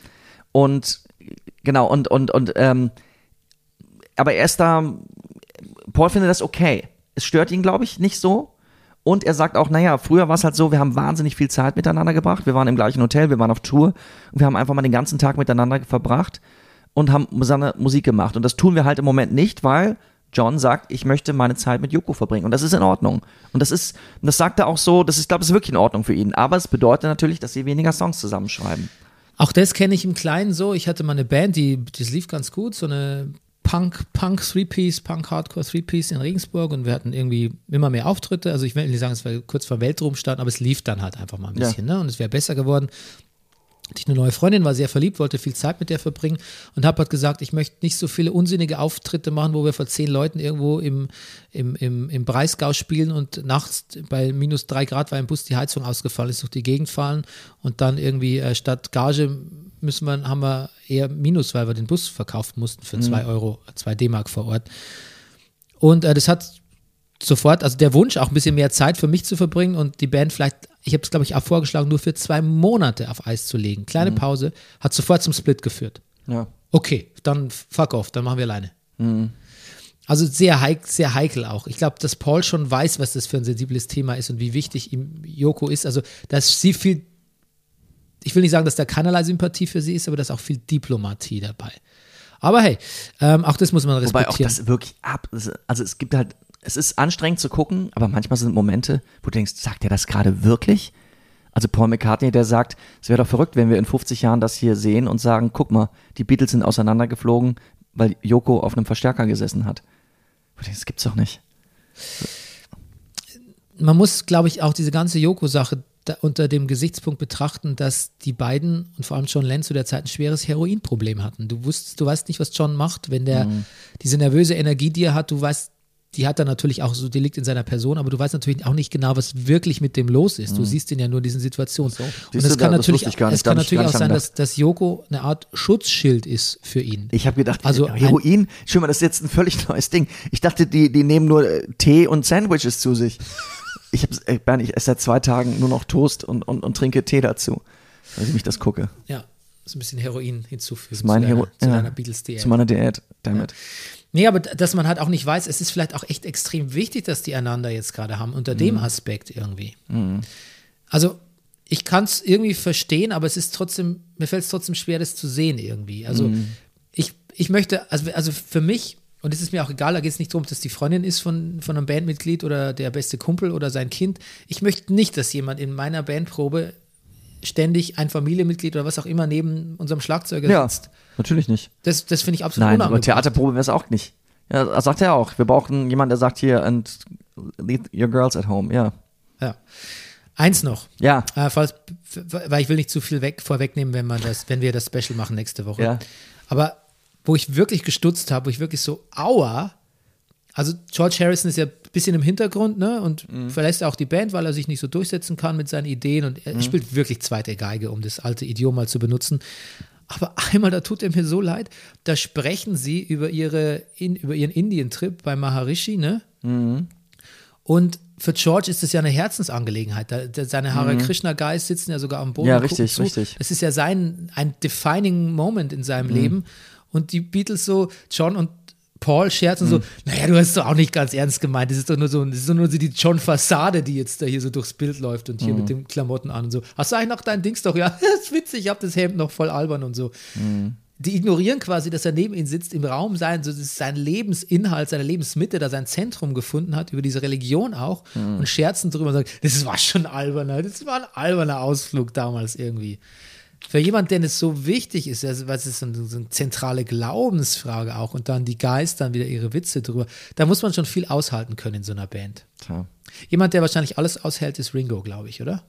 Und genau, und, und, und, ähm, aber er ist da, Paul findet das okay. Es stört ihn, glaube ich, nicht so. Und er sagt auch, naja, früher war es halt so, wir haben wahnsinnig viel Zeit miteinander gebracht. Wir waren im gleichen Hotel, wir waren auf Tour und wir haben einfach mal den ganzen Tag miteinander verbracht und haben seine Musik gemacht. Und das tun wir halt im Moment nicht, weil John sagt, ich möchte meine Zeit mit Yoko verbringen. Und das ist in Ordnung. Und das ist, das sagt er auch so, das ist, ich glaube, das ist wirklich in Ordnung für ihn. Aber es bedeutet natürlich, dass sie weniger Songs zusammenschreiben. Auch das kenne ich im Kleinen so. Ich hatte mal eine Band, die, das lief ganz gut, so eine Punk, Punk Three-Piece, Punk Hardcore Three-Piece in Regensburg und wir hatten irgendwie immer mehr Auftritte. Also ich will nicht sagen, es war kurz vor Weltruhm stand, aber es lief dann halt einfach mal ein Ja. bisschen, ne? Und es wäre besser geworden. Hatte ich eine neue Freundin, war sehr verliebt, wollte viel Zeit mit der verbringen und habe halt gesagt, ich möchte nicht so viele unsinnige Auftritte machen, wo wir vor zehn Leuten irgendwo im, im, im, im Breisgau spielen und nachts bei minus drei Grad, weil im Bus die Heizung ausgefallen ist, durch die Gegend fahren und dann irgendwie äh, statt Gage müssen wir, haben wir eher Minus, weil wir den Bus verkaufen mussten für zwei Euro, zwei D-Mark vor Ort. Und äh, das hat sofort, also der Wunsch, auch ein bisschen mehr Zeit für mich zu verbringen und die Band vielleicht, ich habe es glaube ich auch vorgeschlagen, nur für zwei Monate auf Eis zu legen. Kleine Pause, hat sofort zum Split geführt. Ja. Okay, dann fuck off, dann machen wir alleine. Also sehr, heik, sehr heikel auch. Ich glaube, dass Paul schon weiß, was das für ein sensibles Thema ist und wie wichtig ihm Yoko ist. Also, dass sie viel, ich will nicht sagen, dass da keinerlei Sympathie für sie ist, aber da ist auch viel Diplomatie dabei. Aber hey, ähm, auch das muss man Wobei respektieren. auch das wirklich ab. Also es gibt halt, es ist anstrengend zu gucken, aber manchmal sind Momente, wo du denkst, sagt er das gerade wirklich? Also Paul McCartney, der sagt, es wäre doch verrückt, wenn wir in 50 Jahren das hier sehen und sagen, guck mal, die Beatles sind auseinandergeflogen, weil Yoko auf einem Verstärker gesessen hat. Das gibt's doch nicht. man muss, glaube ich, auch diese ganze Yoko-Sache da unter dem Gesichtspunkt betrachten, dass die beiden und vor allem John Lennon zu der Zeit ein schweres Heroinproblem hatten. Du wusstest, du weißt nicht, was John macht, wenn der diese nervöse Energie, die er hat, du weißt, die hat er natürlich auch so, die liegt in seiner Person, aber du weißt natürlich auch nicht genau, was wirklich mit dem los ist. Du siehst ihn ja nur in diesen Situationen. Und Siehst es kann das natürlich, es kann da natürlich auch sein, dass, dass Yoko eine Art Schutzschild ist für ihn. Ich habe gedacht, Also ein- Heroin, schau mal, das ist jetzt ein völlig neues Ding. Ich dachte, die, die nehmen nur äh, Tee und Sandwiches zu sich. Ich habe, äh, Bernd, ich esse seit zwei Tagen nur noch Toast und, und, und trinke Tee dazu, weil ich mich das gucke. Ja, so ein bisschen Heroin hinzufügen Das ist mein zu deiner, Hero zu ja, deiner Beatles-Diät. Zu meiner Diät, damit. Nee, aber dass man halt auch nicht weiß, es ist vielleicht auch echt extrem wichtig, dass die einander jetzt gerade haben, unter dem Aspekt irgendwie. Also, ich kann es irgendwie verstehen, aber es ist trotzdem, mir fällt es trotzdem schwer, das zu sehen irgendwie. Also, ich, ich möchte, also, also für mich, und es ist mir auch egal, da geht es nicht darum, dass die Freundin ist von, von einem Bandmitglied oder der beste Kumpel oder sein Kind. Ich möchte nicht, dass jemand in meiner Bandprobe ständig ein Familienmitglied oder was auch immer neben unserem Schlagzeuger Ja, sitzt. natürlich nicht. Das, das finde ich absolut Nein, aber unangebracht. Theaterprobe wäre es auch nicht. Ja, das sagt er auch. Wir brauchen jemanden, der sagt hier, and leave your girls at home. Ja. Ja. Eins noch. Ja. Äh, falls, weil ich will nicht zu viel weg, vorwegnehmen, wenn, man das, wenn wir das Special machen nächste Woche. Ja. Aber wo ich wirklich gestutzt habe, wo ich wirklich so, aua, also George Harrison ist ja ein bisschen im Hintergrund, ne? Und Mhm. verlässt auch die Band, weil er sich nicht so durchsetzen kann mit seinen Ideen. Und Mhm. er spielt wirklich zweite Geige, um das alte Idiom mal zu benutzen. Aber einmal, da tut er mir so leid, da sprechen sie über, ihre, in, über ihren Indien-Trip bei Maharishi, ne? Mhm. Und für George ist das ja eine Herzensangelegenheit. Da, da, seine Hare Krishna-Guys sitzen ja sogar am Boden. Mhm. Ja, richtig, zu. richtig. Das ist ja sein, ein defining Moment in seinem Mhm. Leben. Und die Beatles so, John und Paul scherzen Mhm. so, naja, du hast doch auch nicht ganz ernst gemeint. Das ist doch nur so, das ist doch nur so die John-Fassade, die jetzt da hier so durchs Bild läuft und Mhm. hier mit den Klamotten an und so. Hast du eigentlich noch dein Dings doch? Ja, das ist witzig, ich hab das Hemd noch voll albern und so. Mhm. Die ignorieren quasi, dass er neben ihnen sitzt, im Raum sein, so sein Lebensinhalt, seine Lebensmitte, da sein Zentrum gefunden hat, über diese Religion auch, Mhm. und scherzen drüber und sagen, das war schon alberner, das war ein alberner Ausflug damals irgendwie. Für jemanden, der es so wichtig ist, also, was ist so eine, so eine zentrale Glaubensfrage auch, und dann die dann wieder ihre Witze drüber, da muss man schon viel aushalten können in so einer Band. Tja. Jemand, der wahrscheinlich alles aushält, ist Ringo, glaube ich, oder?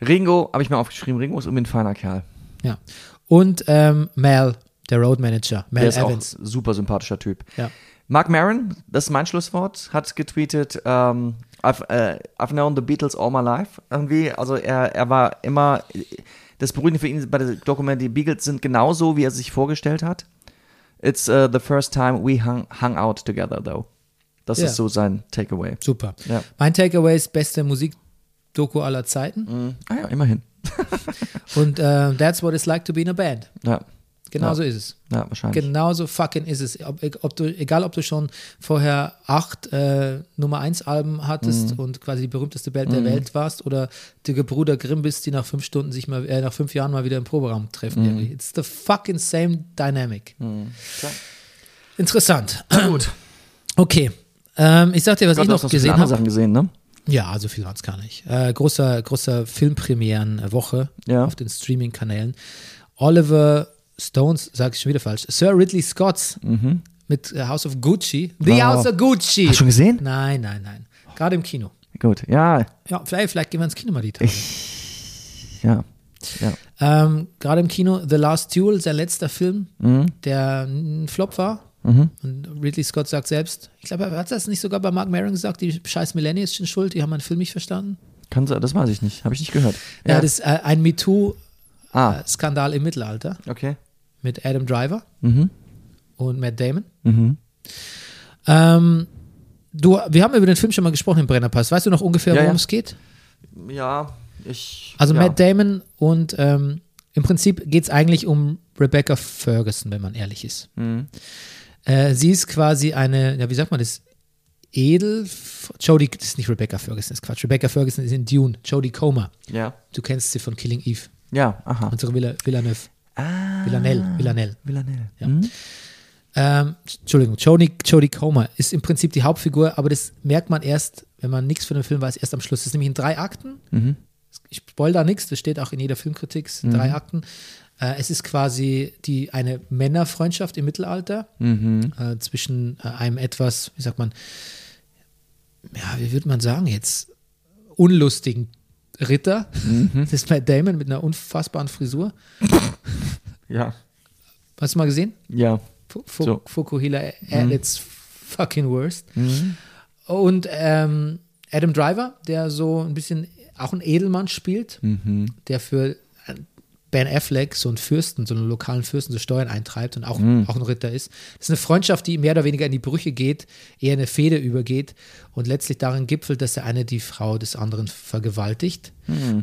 Ringo, habe ich mir aufgeschrieben, Ringo ist irgendwie ein feiner Kerl. Ja. Und ähm, Mel, der Road Manager, Mel Der ist Evans. auch super sympathischer Typ. Ja. Mark Maron, das ist mein Schlusswort, hat getweetet, ähm, I've, äh, I've known the Beatles all my life. Irgendwie, also er, er war immer, das Beruhigende für ihn bei der Dokument, die Beatles sind genauso, wie er sich vorgestellt hat. It's uh, the first time we hung, hung out together, though. Das Ja. ist so sein Takeaway. Super. Ja. Mein Takeaway ist beste Musikdoku aller Zeiten. Ah ja, immerhin. Und äh, that's what it's like to be in a band. Ja, Genau Ja. so ist es. ja wahrscheinlich. Genauso fucking ist es. Ob, ob du, egal, ob du schon vorher acht äh, Nummer 1 Alben hattest Mhm. und quasi die berühmteste Band der Welt warst oder der Bruder Grimm bist, die nach fünf Stunden sich mal, äh, nach fünf Jahren mal wieder im Proberaum treffen. Mhm. It's the fucking same dynamic. Interessant. Gut. Okay. Ähm, ich sag dir, was Gott, ich noch gesehen habe. Sachen gesehen, ne? Ja, so viel waren es gar nicht. Äh, großer, großer Filmpremieren-Woche Ja. auf den Streaming-Kanälen. Oliver Stones, sag ich schon wieder falsch. Sir Ridley Scott's mit äh, House of Gucci. The Mhm. Oh. House of Gucci. Hast du schon gesehen? Nein, nein, nein. Gerade im Kino. Gut, ja, Ja, vielleicht, vielleicht gehen wir ins Kino mal die Tage. ja, ja. Ähm, Gerade im Kino The Last Duel, sein letzter Film, Mhm. der ein Flop war. Und Ridley Scott sagt selbst, ich glaube, er hat das nicht sogar bei Mark Maron gesagt, die scheiß Millennials sind schuld, die haben meinen Film nicht verstanden. Kann sein, das weiß ich nicht. Habe ich nicht gehört. Ja, das ist äh, ein ah, MeToo-Skandal im Mittelalter. okay. Mit Adam Driver Mhm. und Matt Damon. Ähm, du, wir haben über den Film schon mal gesprochen im Brennerpass. Weißt du noch ungefähr, Ja, worum ja. es geht? Ja, ich. Also ja. Matt Damon und ähm, im Prinzip geht es eigentlich um Rebecca Ferguson, wenn man ehrlich ist. Mhm. Äh, sie ist quasi eine, ja, wie sagt man das? Edel. Jodie, das ist nicht Rebecca Ferguson, das ist Quatsch. Rebecca Ferguson ist in Dune. Jodie Comer. Ja. Du kennst sie von Killing Eve. Ja, aha. Unsere Villa, Villeneuve. Ah. Villanelle. Villanelle. Villanelle. Ja. Ähm, Entschuldigung, Jodie, Jodie Comer ist im Prinzip die Hauptfigur, aber das merkt man erst, wenn man nichts von dem Film weiß, erst am Schluss. Das ist nämlich in drei Akten. Ich spoil da nichts, das steht auch in jeder Filmkritik, es sind drei Akten. Äh, es ist quasi die, eine Männerfreundschaft im Mittelalter äh, zwischen äh, einem etwas, wie sagt man, ja, wie würde man sagen jetzt, unlustigen Ritter. Das ist Matt Damon mit einer unfassbaren Frisur. Ja. Hast du mal gesehen? Ja. Fu- So. Fukuhila at its fucking worst. Und ähm, Adam Driver, der so ein bisschen auch ein Edelmann spielt, der für Ben Affleck so einen Fürsten, so einen lokalen Fürsten so Steuern eintreibt und auch, auch ein Ritter ist. Das ist eine Freundschaft, die mehr oder weniger in die Brüche geht, eher eine Fehde übergeht und letztlich darin gipfelt, dass der eine die Frau des anderen vergewaltigt.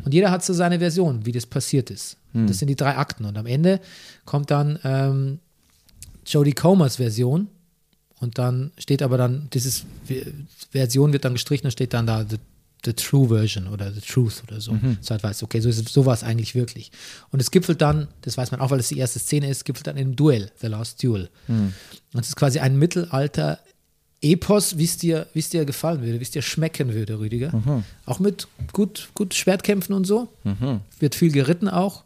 Und jeder hat so seine Version, wie das passiert ist. Das sind die drei Akten. Und am Ende kommt dann ähm, Jodie Comers Version und dann steht aber dann, dieses V- Version wird dann gestrichen und steht dann da the, the True Version oder The Truth oder so. So halt weiß, okay, so, ist so war es eigentlich wirklich. Und es gipfelt dann, das weiß man auch, weil es die erste Szene ist, gipfelt dann in einem Duell, The Last Duel. Und es ist quasi ein Mittelalter Epos, wie es dir, wie es dir gefallen würde, wie es dir schmecken würde, Rüdiger. Auch mit gut, gut Schwertkämpfen und so. Wird viel geritten auch.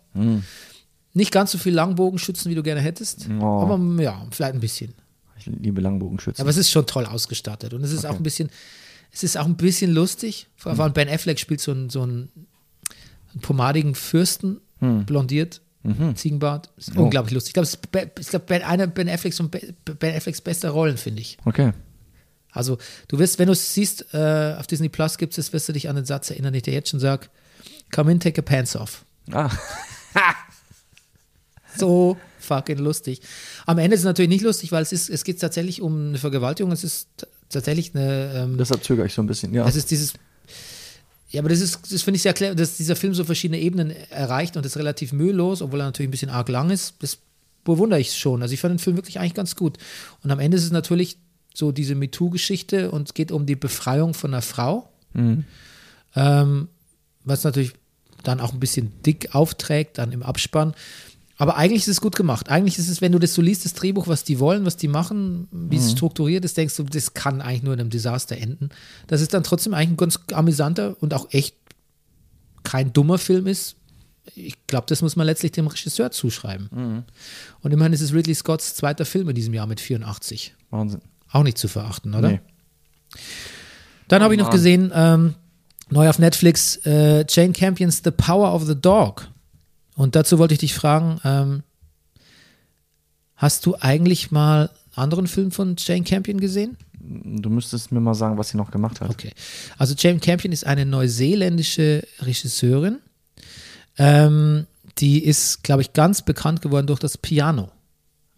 Nicht ganz so viel Langbogenschützen, wie du gerne hättest. Oh. Aber ja, vielleicht ein bisschen. Ich liebe Langbogenschützen. Aber es ist schon toll ausgestattet. Und es ist auch ein bisschen, es ist auch ein bisschen lustig. Vor allem Ben Affleck spielt so einen, so einen, einen pomadigen Fürsten, blondiert, Ziegenbart. Ist unglaublich lustig. Ich glaube, es ist ich glaube, ben, einer Ben Afflecks, und Be- ben Afflecks bester Rollen, finde ich. okay. Also, du wirst, wenn du es siehst, äh, auf Disney Plus gibt es, wirst du dich an den Satz erinnern, den ich dir jetzt schon sage: Come in, take your pants off. Ah. So fucking lustig. Am Ende ist es natürlich nicht lustig, weil es ist, es geht tatsächlich um eine Vergewaltigung. Es ist tatsächlich eine, ähm, Deshalb zögere ich so ein bisschen. Ja. es ist dieses, ja, aber das ist, das finde ich sehr klar, dass dieser Film so verschiedene Ebenen erreicht und ist relativ mühelos, obwohl er natürlich ein bisschen arg lang ist. Das bewundere ich schon. Also ich fand den Film wirklich eigentlich ganz gut. Und am Ende ist es natürlich so diese MeToo-Geschichte und es geht um die Befreiung von einer Frau. Ähm, was natürlich dann auch ein bisschen dick aufträgt, dann im Abspann. Aber eigentlich ist es gut gemacht. Eigentlich ist es, wenn du das so liest, das Drehbuch, was die wollen, was die machen, wie es strukturiert ist, denkst du, das kann eigentlich nur in einem Desaster enden. Dass es dann trotzdem eigentlich ein ganz amüsanter und auch echt kein dummer Film ist. Ich glaube, das muss man letztlich dem Regisseur zuschreiben. Und immerhin ist es Ridley Scotts zweiter Film in diesem Jahr mit 84. Wahnsinn. Auch nicht zu verachten, oder? Nee. Dann habe ich noch gesehen, ähm, neu auf Netflix, äh, Jane Campions The Power of the Dog. Und dazu wollte ich dich fragen, ähm, hast du eigentlich mal einen anderen Film von Jane Campion gesehen? Du müsstest mir mal sagen, was sie noch gemacht hat. Okay. Also Jane Campion ist eine neuseeländische Regisseurin. Ähm, die ist, glaube ich, ganz bekannt geworden durch das Piano.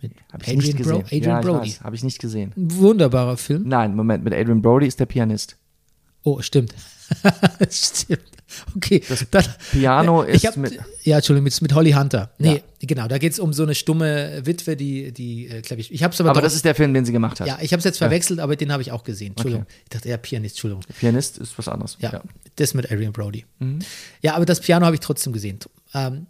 Mit Habe ich nicht Adrian, gesehen. Bro Adrian ja, Brody. Habe ich nicht gesehen. Wunderbarer Film. Nein, Moment, mit Adrian Brody ist der Pianist. Oh, stimmt. stimmt. Okay. dann, Piano ich ist hab, mit- Ja, Entschuldigung, mit, mit Holly Hunter. Nee, Ja. genau, da geht es um so eine stumme Witwe, die, die äh, Klavier. Ich habe es aber, Aber doch- das ist der Film, den sie gemacht hat. Ja, ich habe es jetzt verwechselt, aber den habe ich auch gesehen. Entschuldigung. Ich dachte, ja, Pianist, Entschuldigung. Pianist ist was anderes. Ja, das mit Adrian Brody. Ja, aber das Piano habe ich trotzdem gesehen. Ähm,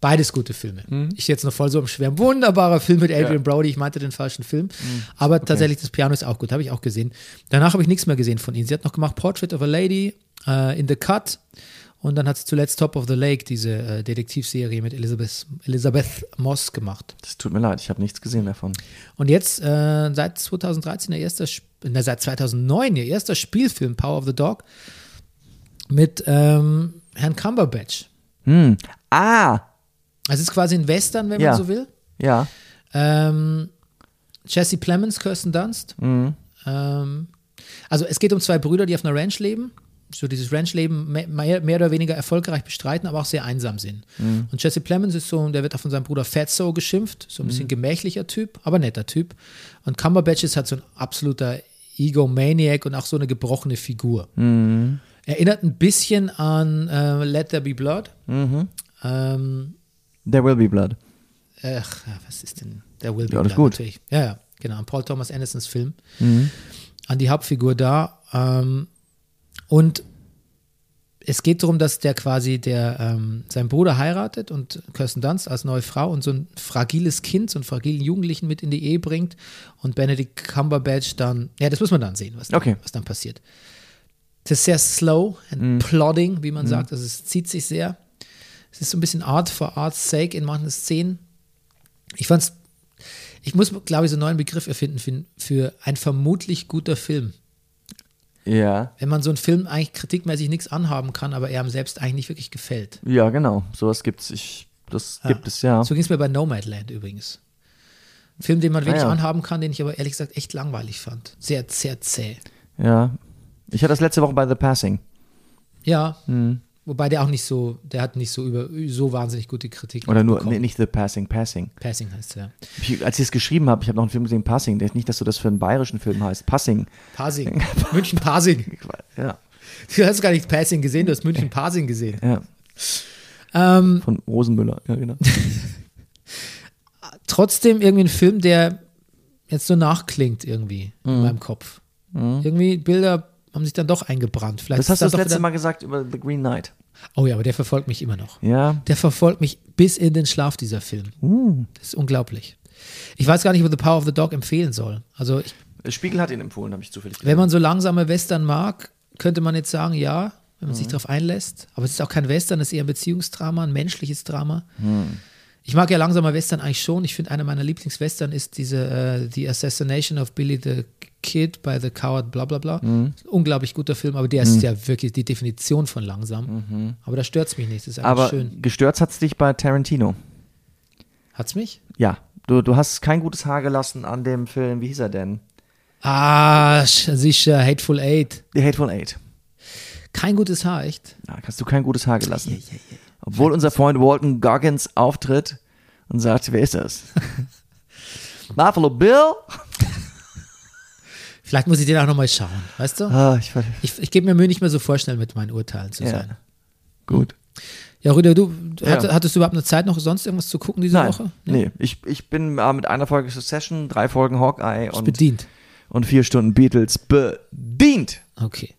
beides gute Filme. Ich jetzt noch voll so im Schwärmen. Wunderbarer Film mit Adrian Ja. Brody. Ich meinte den falschen Film. Aber tatsächlich, das Piano ist auch gut. Habe ich auch gesehen. Danach habe ich nichts mehr gesehen von ihnen. Sie hat noch gemacht Portrait of a Lady, äh, In the Cut. Und dann hat sie zuletzt Top of the Lake, diese äh, Detektivserie mit Elizabeth, Elizabeth Moss gemacht. Das tut mir leid, ich habe nichts gesehen davon. Und jetzt äh, seit 2013 ihr erster, na, seit 2009 ihr erster Spielfilm Power of the Dog mit ähm, Herrn Cumberbatch. Hm. Ah, Also es ist quasi ein Western, wenn Ja. man so will. ja. Ähm, Jesse Plemons, Kirsten Dunst. Mhm. Ähm, also es geht um zwei Brüder, die auf einer Ranch leben. So dieses Ranchleben me- mehr, mehr oder weniger erfolgreich bestreiten, aber auch sehr einsam sind. Mhm. Und Jesse Plemons ist so, der wird auch von seinem Bruder Fatso geschimpft, so ein Mhm. bisschen gemächlicher Typ, aber netter Typ. Und Cumberbatch ist halt so ein absoluter Egomaniac und auch so eine gebrochene Figur. Mhm. Erinnert ein bisschen an äh, Let There Be Blood. Mhm. Ähm, There will be blood. Ach, was ist denn? Der Will Be Ja, Blood, gut. natürlich. Ja, ja. genau, an Paul Thomas Andersons Film, an die Hauptfigur da. Ähm, und es geht darum, dass der quasi der ähm, sein Bruder heiratet und Kirsten Dunst als neue Frau und so ein fragiles Kind, so einen fragilen Jugendlichen mit in die Ehe bringt und Benedict Cumberbatch dann, ja, das muss man dann sehen, was, dann, Okay. was dann passiert. Es ist sehr slow and plodding, wie man sagt, also es zieht sich sehr. Es ist so ein bisschen Art for Art's sake in manchen Szenen. Ich fand's, ich muss, glaube ich, so einen neuen Begriff erfinden für, für ein vermutlich guter Film Ja. wenn man so einen Film eigentlich kritikmäßig nichts anhaben kann, aber er ihm selbst eigentlich nicht wirklich gefällt. Ja, genau. Sowas gibt's. Ich, das gibt es ja. So ging es mir bei Nomadland übrigens. Ein Film, den man wenig Ah, ja. anhaben kann, den ich aber ehrlich gesagt echt langweilig fand. Sehr, sehr zäh. Ja. Ich hatte das letzte Woche bei The Passing. Ja, Hm. Wobei der auch nicht so, der hat nicht so über so wahnsinnig gute Kritik. Oder nur, nee, nicht The Passing, Passing. Passing heißt der. Ich, als ich es geschrieben habe, ich habe noch einen Film gesehen, Passing. Nicht, dass du das für einen bayerischen Film heißt. Passing. Pasing. München Pasing. Ja. Du hast gar nicht Passing gesehen, du hast München Pasing gesehen. ja. Ähm, Von Rosenmüller. Ja, genau. trotzdem irgendwie ein Film, der jetzt so nachklingt irgendwie Mhm. in meinem Kopf. Irgendwie Bilder haben sich dann doch eingebrannt. Vielleicht Das hast du das letzte Mal gesagt über The Green Knight. Oh ja, aber der verfolgt mich immer noch. Ja. Der verfolgt mich bis in den Schlaf, dieser Film. Uh. Das ist unglaublich. Ich weiß gar nicht, ob The Power of the Dog empfehlen soll. Also, ich, Spiegel hat ihn empfohlen, habe ich zufällig wenn man so langsame Western mag, könnte man jetzt sagen, ja, wenn man Mhm. sich darauf einlässt. Aber es ist auch kein Western, es ist eher ein Beziehungsdrama, ein menschliches Drama. Mhm. Ich mag ja langsame Western eigentlich schon. Ich finde, einer meiner Lieblingswestern ist diese äh, The Assassination of Billy the Kid by the Coward, bla bla bla. Mhm. Unglaublich guter Film, aber der ist ja wirklich die Definition von langsam. Aber da stört es mich nicht. Das ist einfach Mhm. Aber schön. gestört hat es dich bei Tarantino. Hat's mich? Ja. Du, du hast kein gutes Haar gelassen an dem Film, wie hieß er denn? Ah, sicher, Hateful Eight. The Hateful Eight. Kein gutes Haar, echt? Da hast du kein gutes Haar gelassen. Obwohl unser Freund Walton Goggins auftritt und sagt, wer ist das? Buffalo Bill? Vielleicht muss ich den auch nochmal schauen, weißt du? Ah, ich, Ich, ich gebe mir Mühe, nicht mehr so vorschnell mit meinen Urteilen zu ja. sein. Gut. Ja, Rüder, du, Ja. Hattest, du überhaupt eine Zeit noch sonst irgendwas zu gucken diese Nein, Woche? nee. Ich, ich bin äh, mit einer Folge Succession, drei Folgen Hawkeye und, bedient. und vier Stunden Beatles bedient. Okay.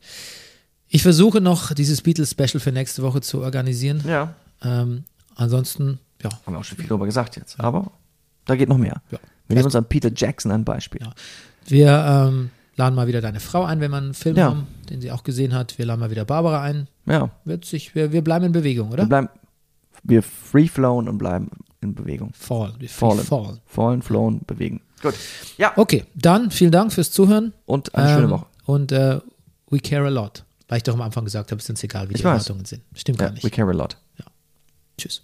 Ich versuche noch dieses Beatles-Special für nächste Woche zu organisieren. Ja. Ähm, ansonsten, ja, Haben wir auch schon viel darüber gesagt jetzt. Aber da geht noch mehr. Ja. Wir nehmen uns an Peter Jackson ein Beispiel. Ja. wir ähm, laden mal wieder deine Frau ein, wenn wir einen Film Ja. haben, den sie auch gesehen hat. Wir laden mal wieder Barbara ein. Ja. Wird sich, wir, wir bleiben in Bewegung, Wir oder? bleiben, wir free flown und bleiben in Bewegung. Fall. Wir Fallen. Fall. Fallen, flown, bewegen. Gut. Ja. Okay, dann vielen Dank fürs Zuhören. Und eine schöne Ähm, Woche. Und äh, we care a lot. Weil ich doch am Anfang gesagt habe, es ist uns egal, wie Ich die weiß. Erwartungen sind. Stimmt Ja, gar nicht. we care a lot. Tschüss.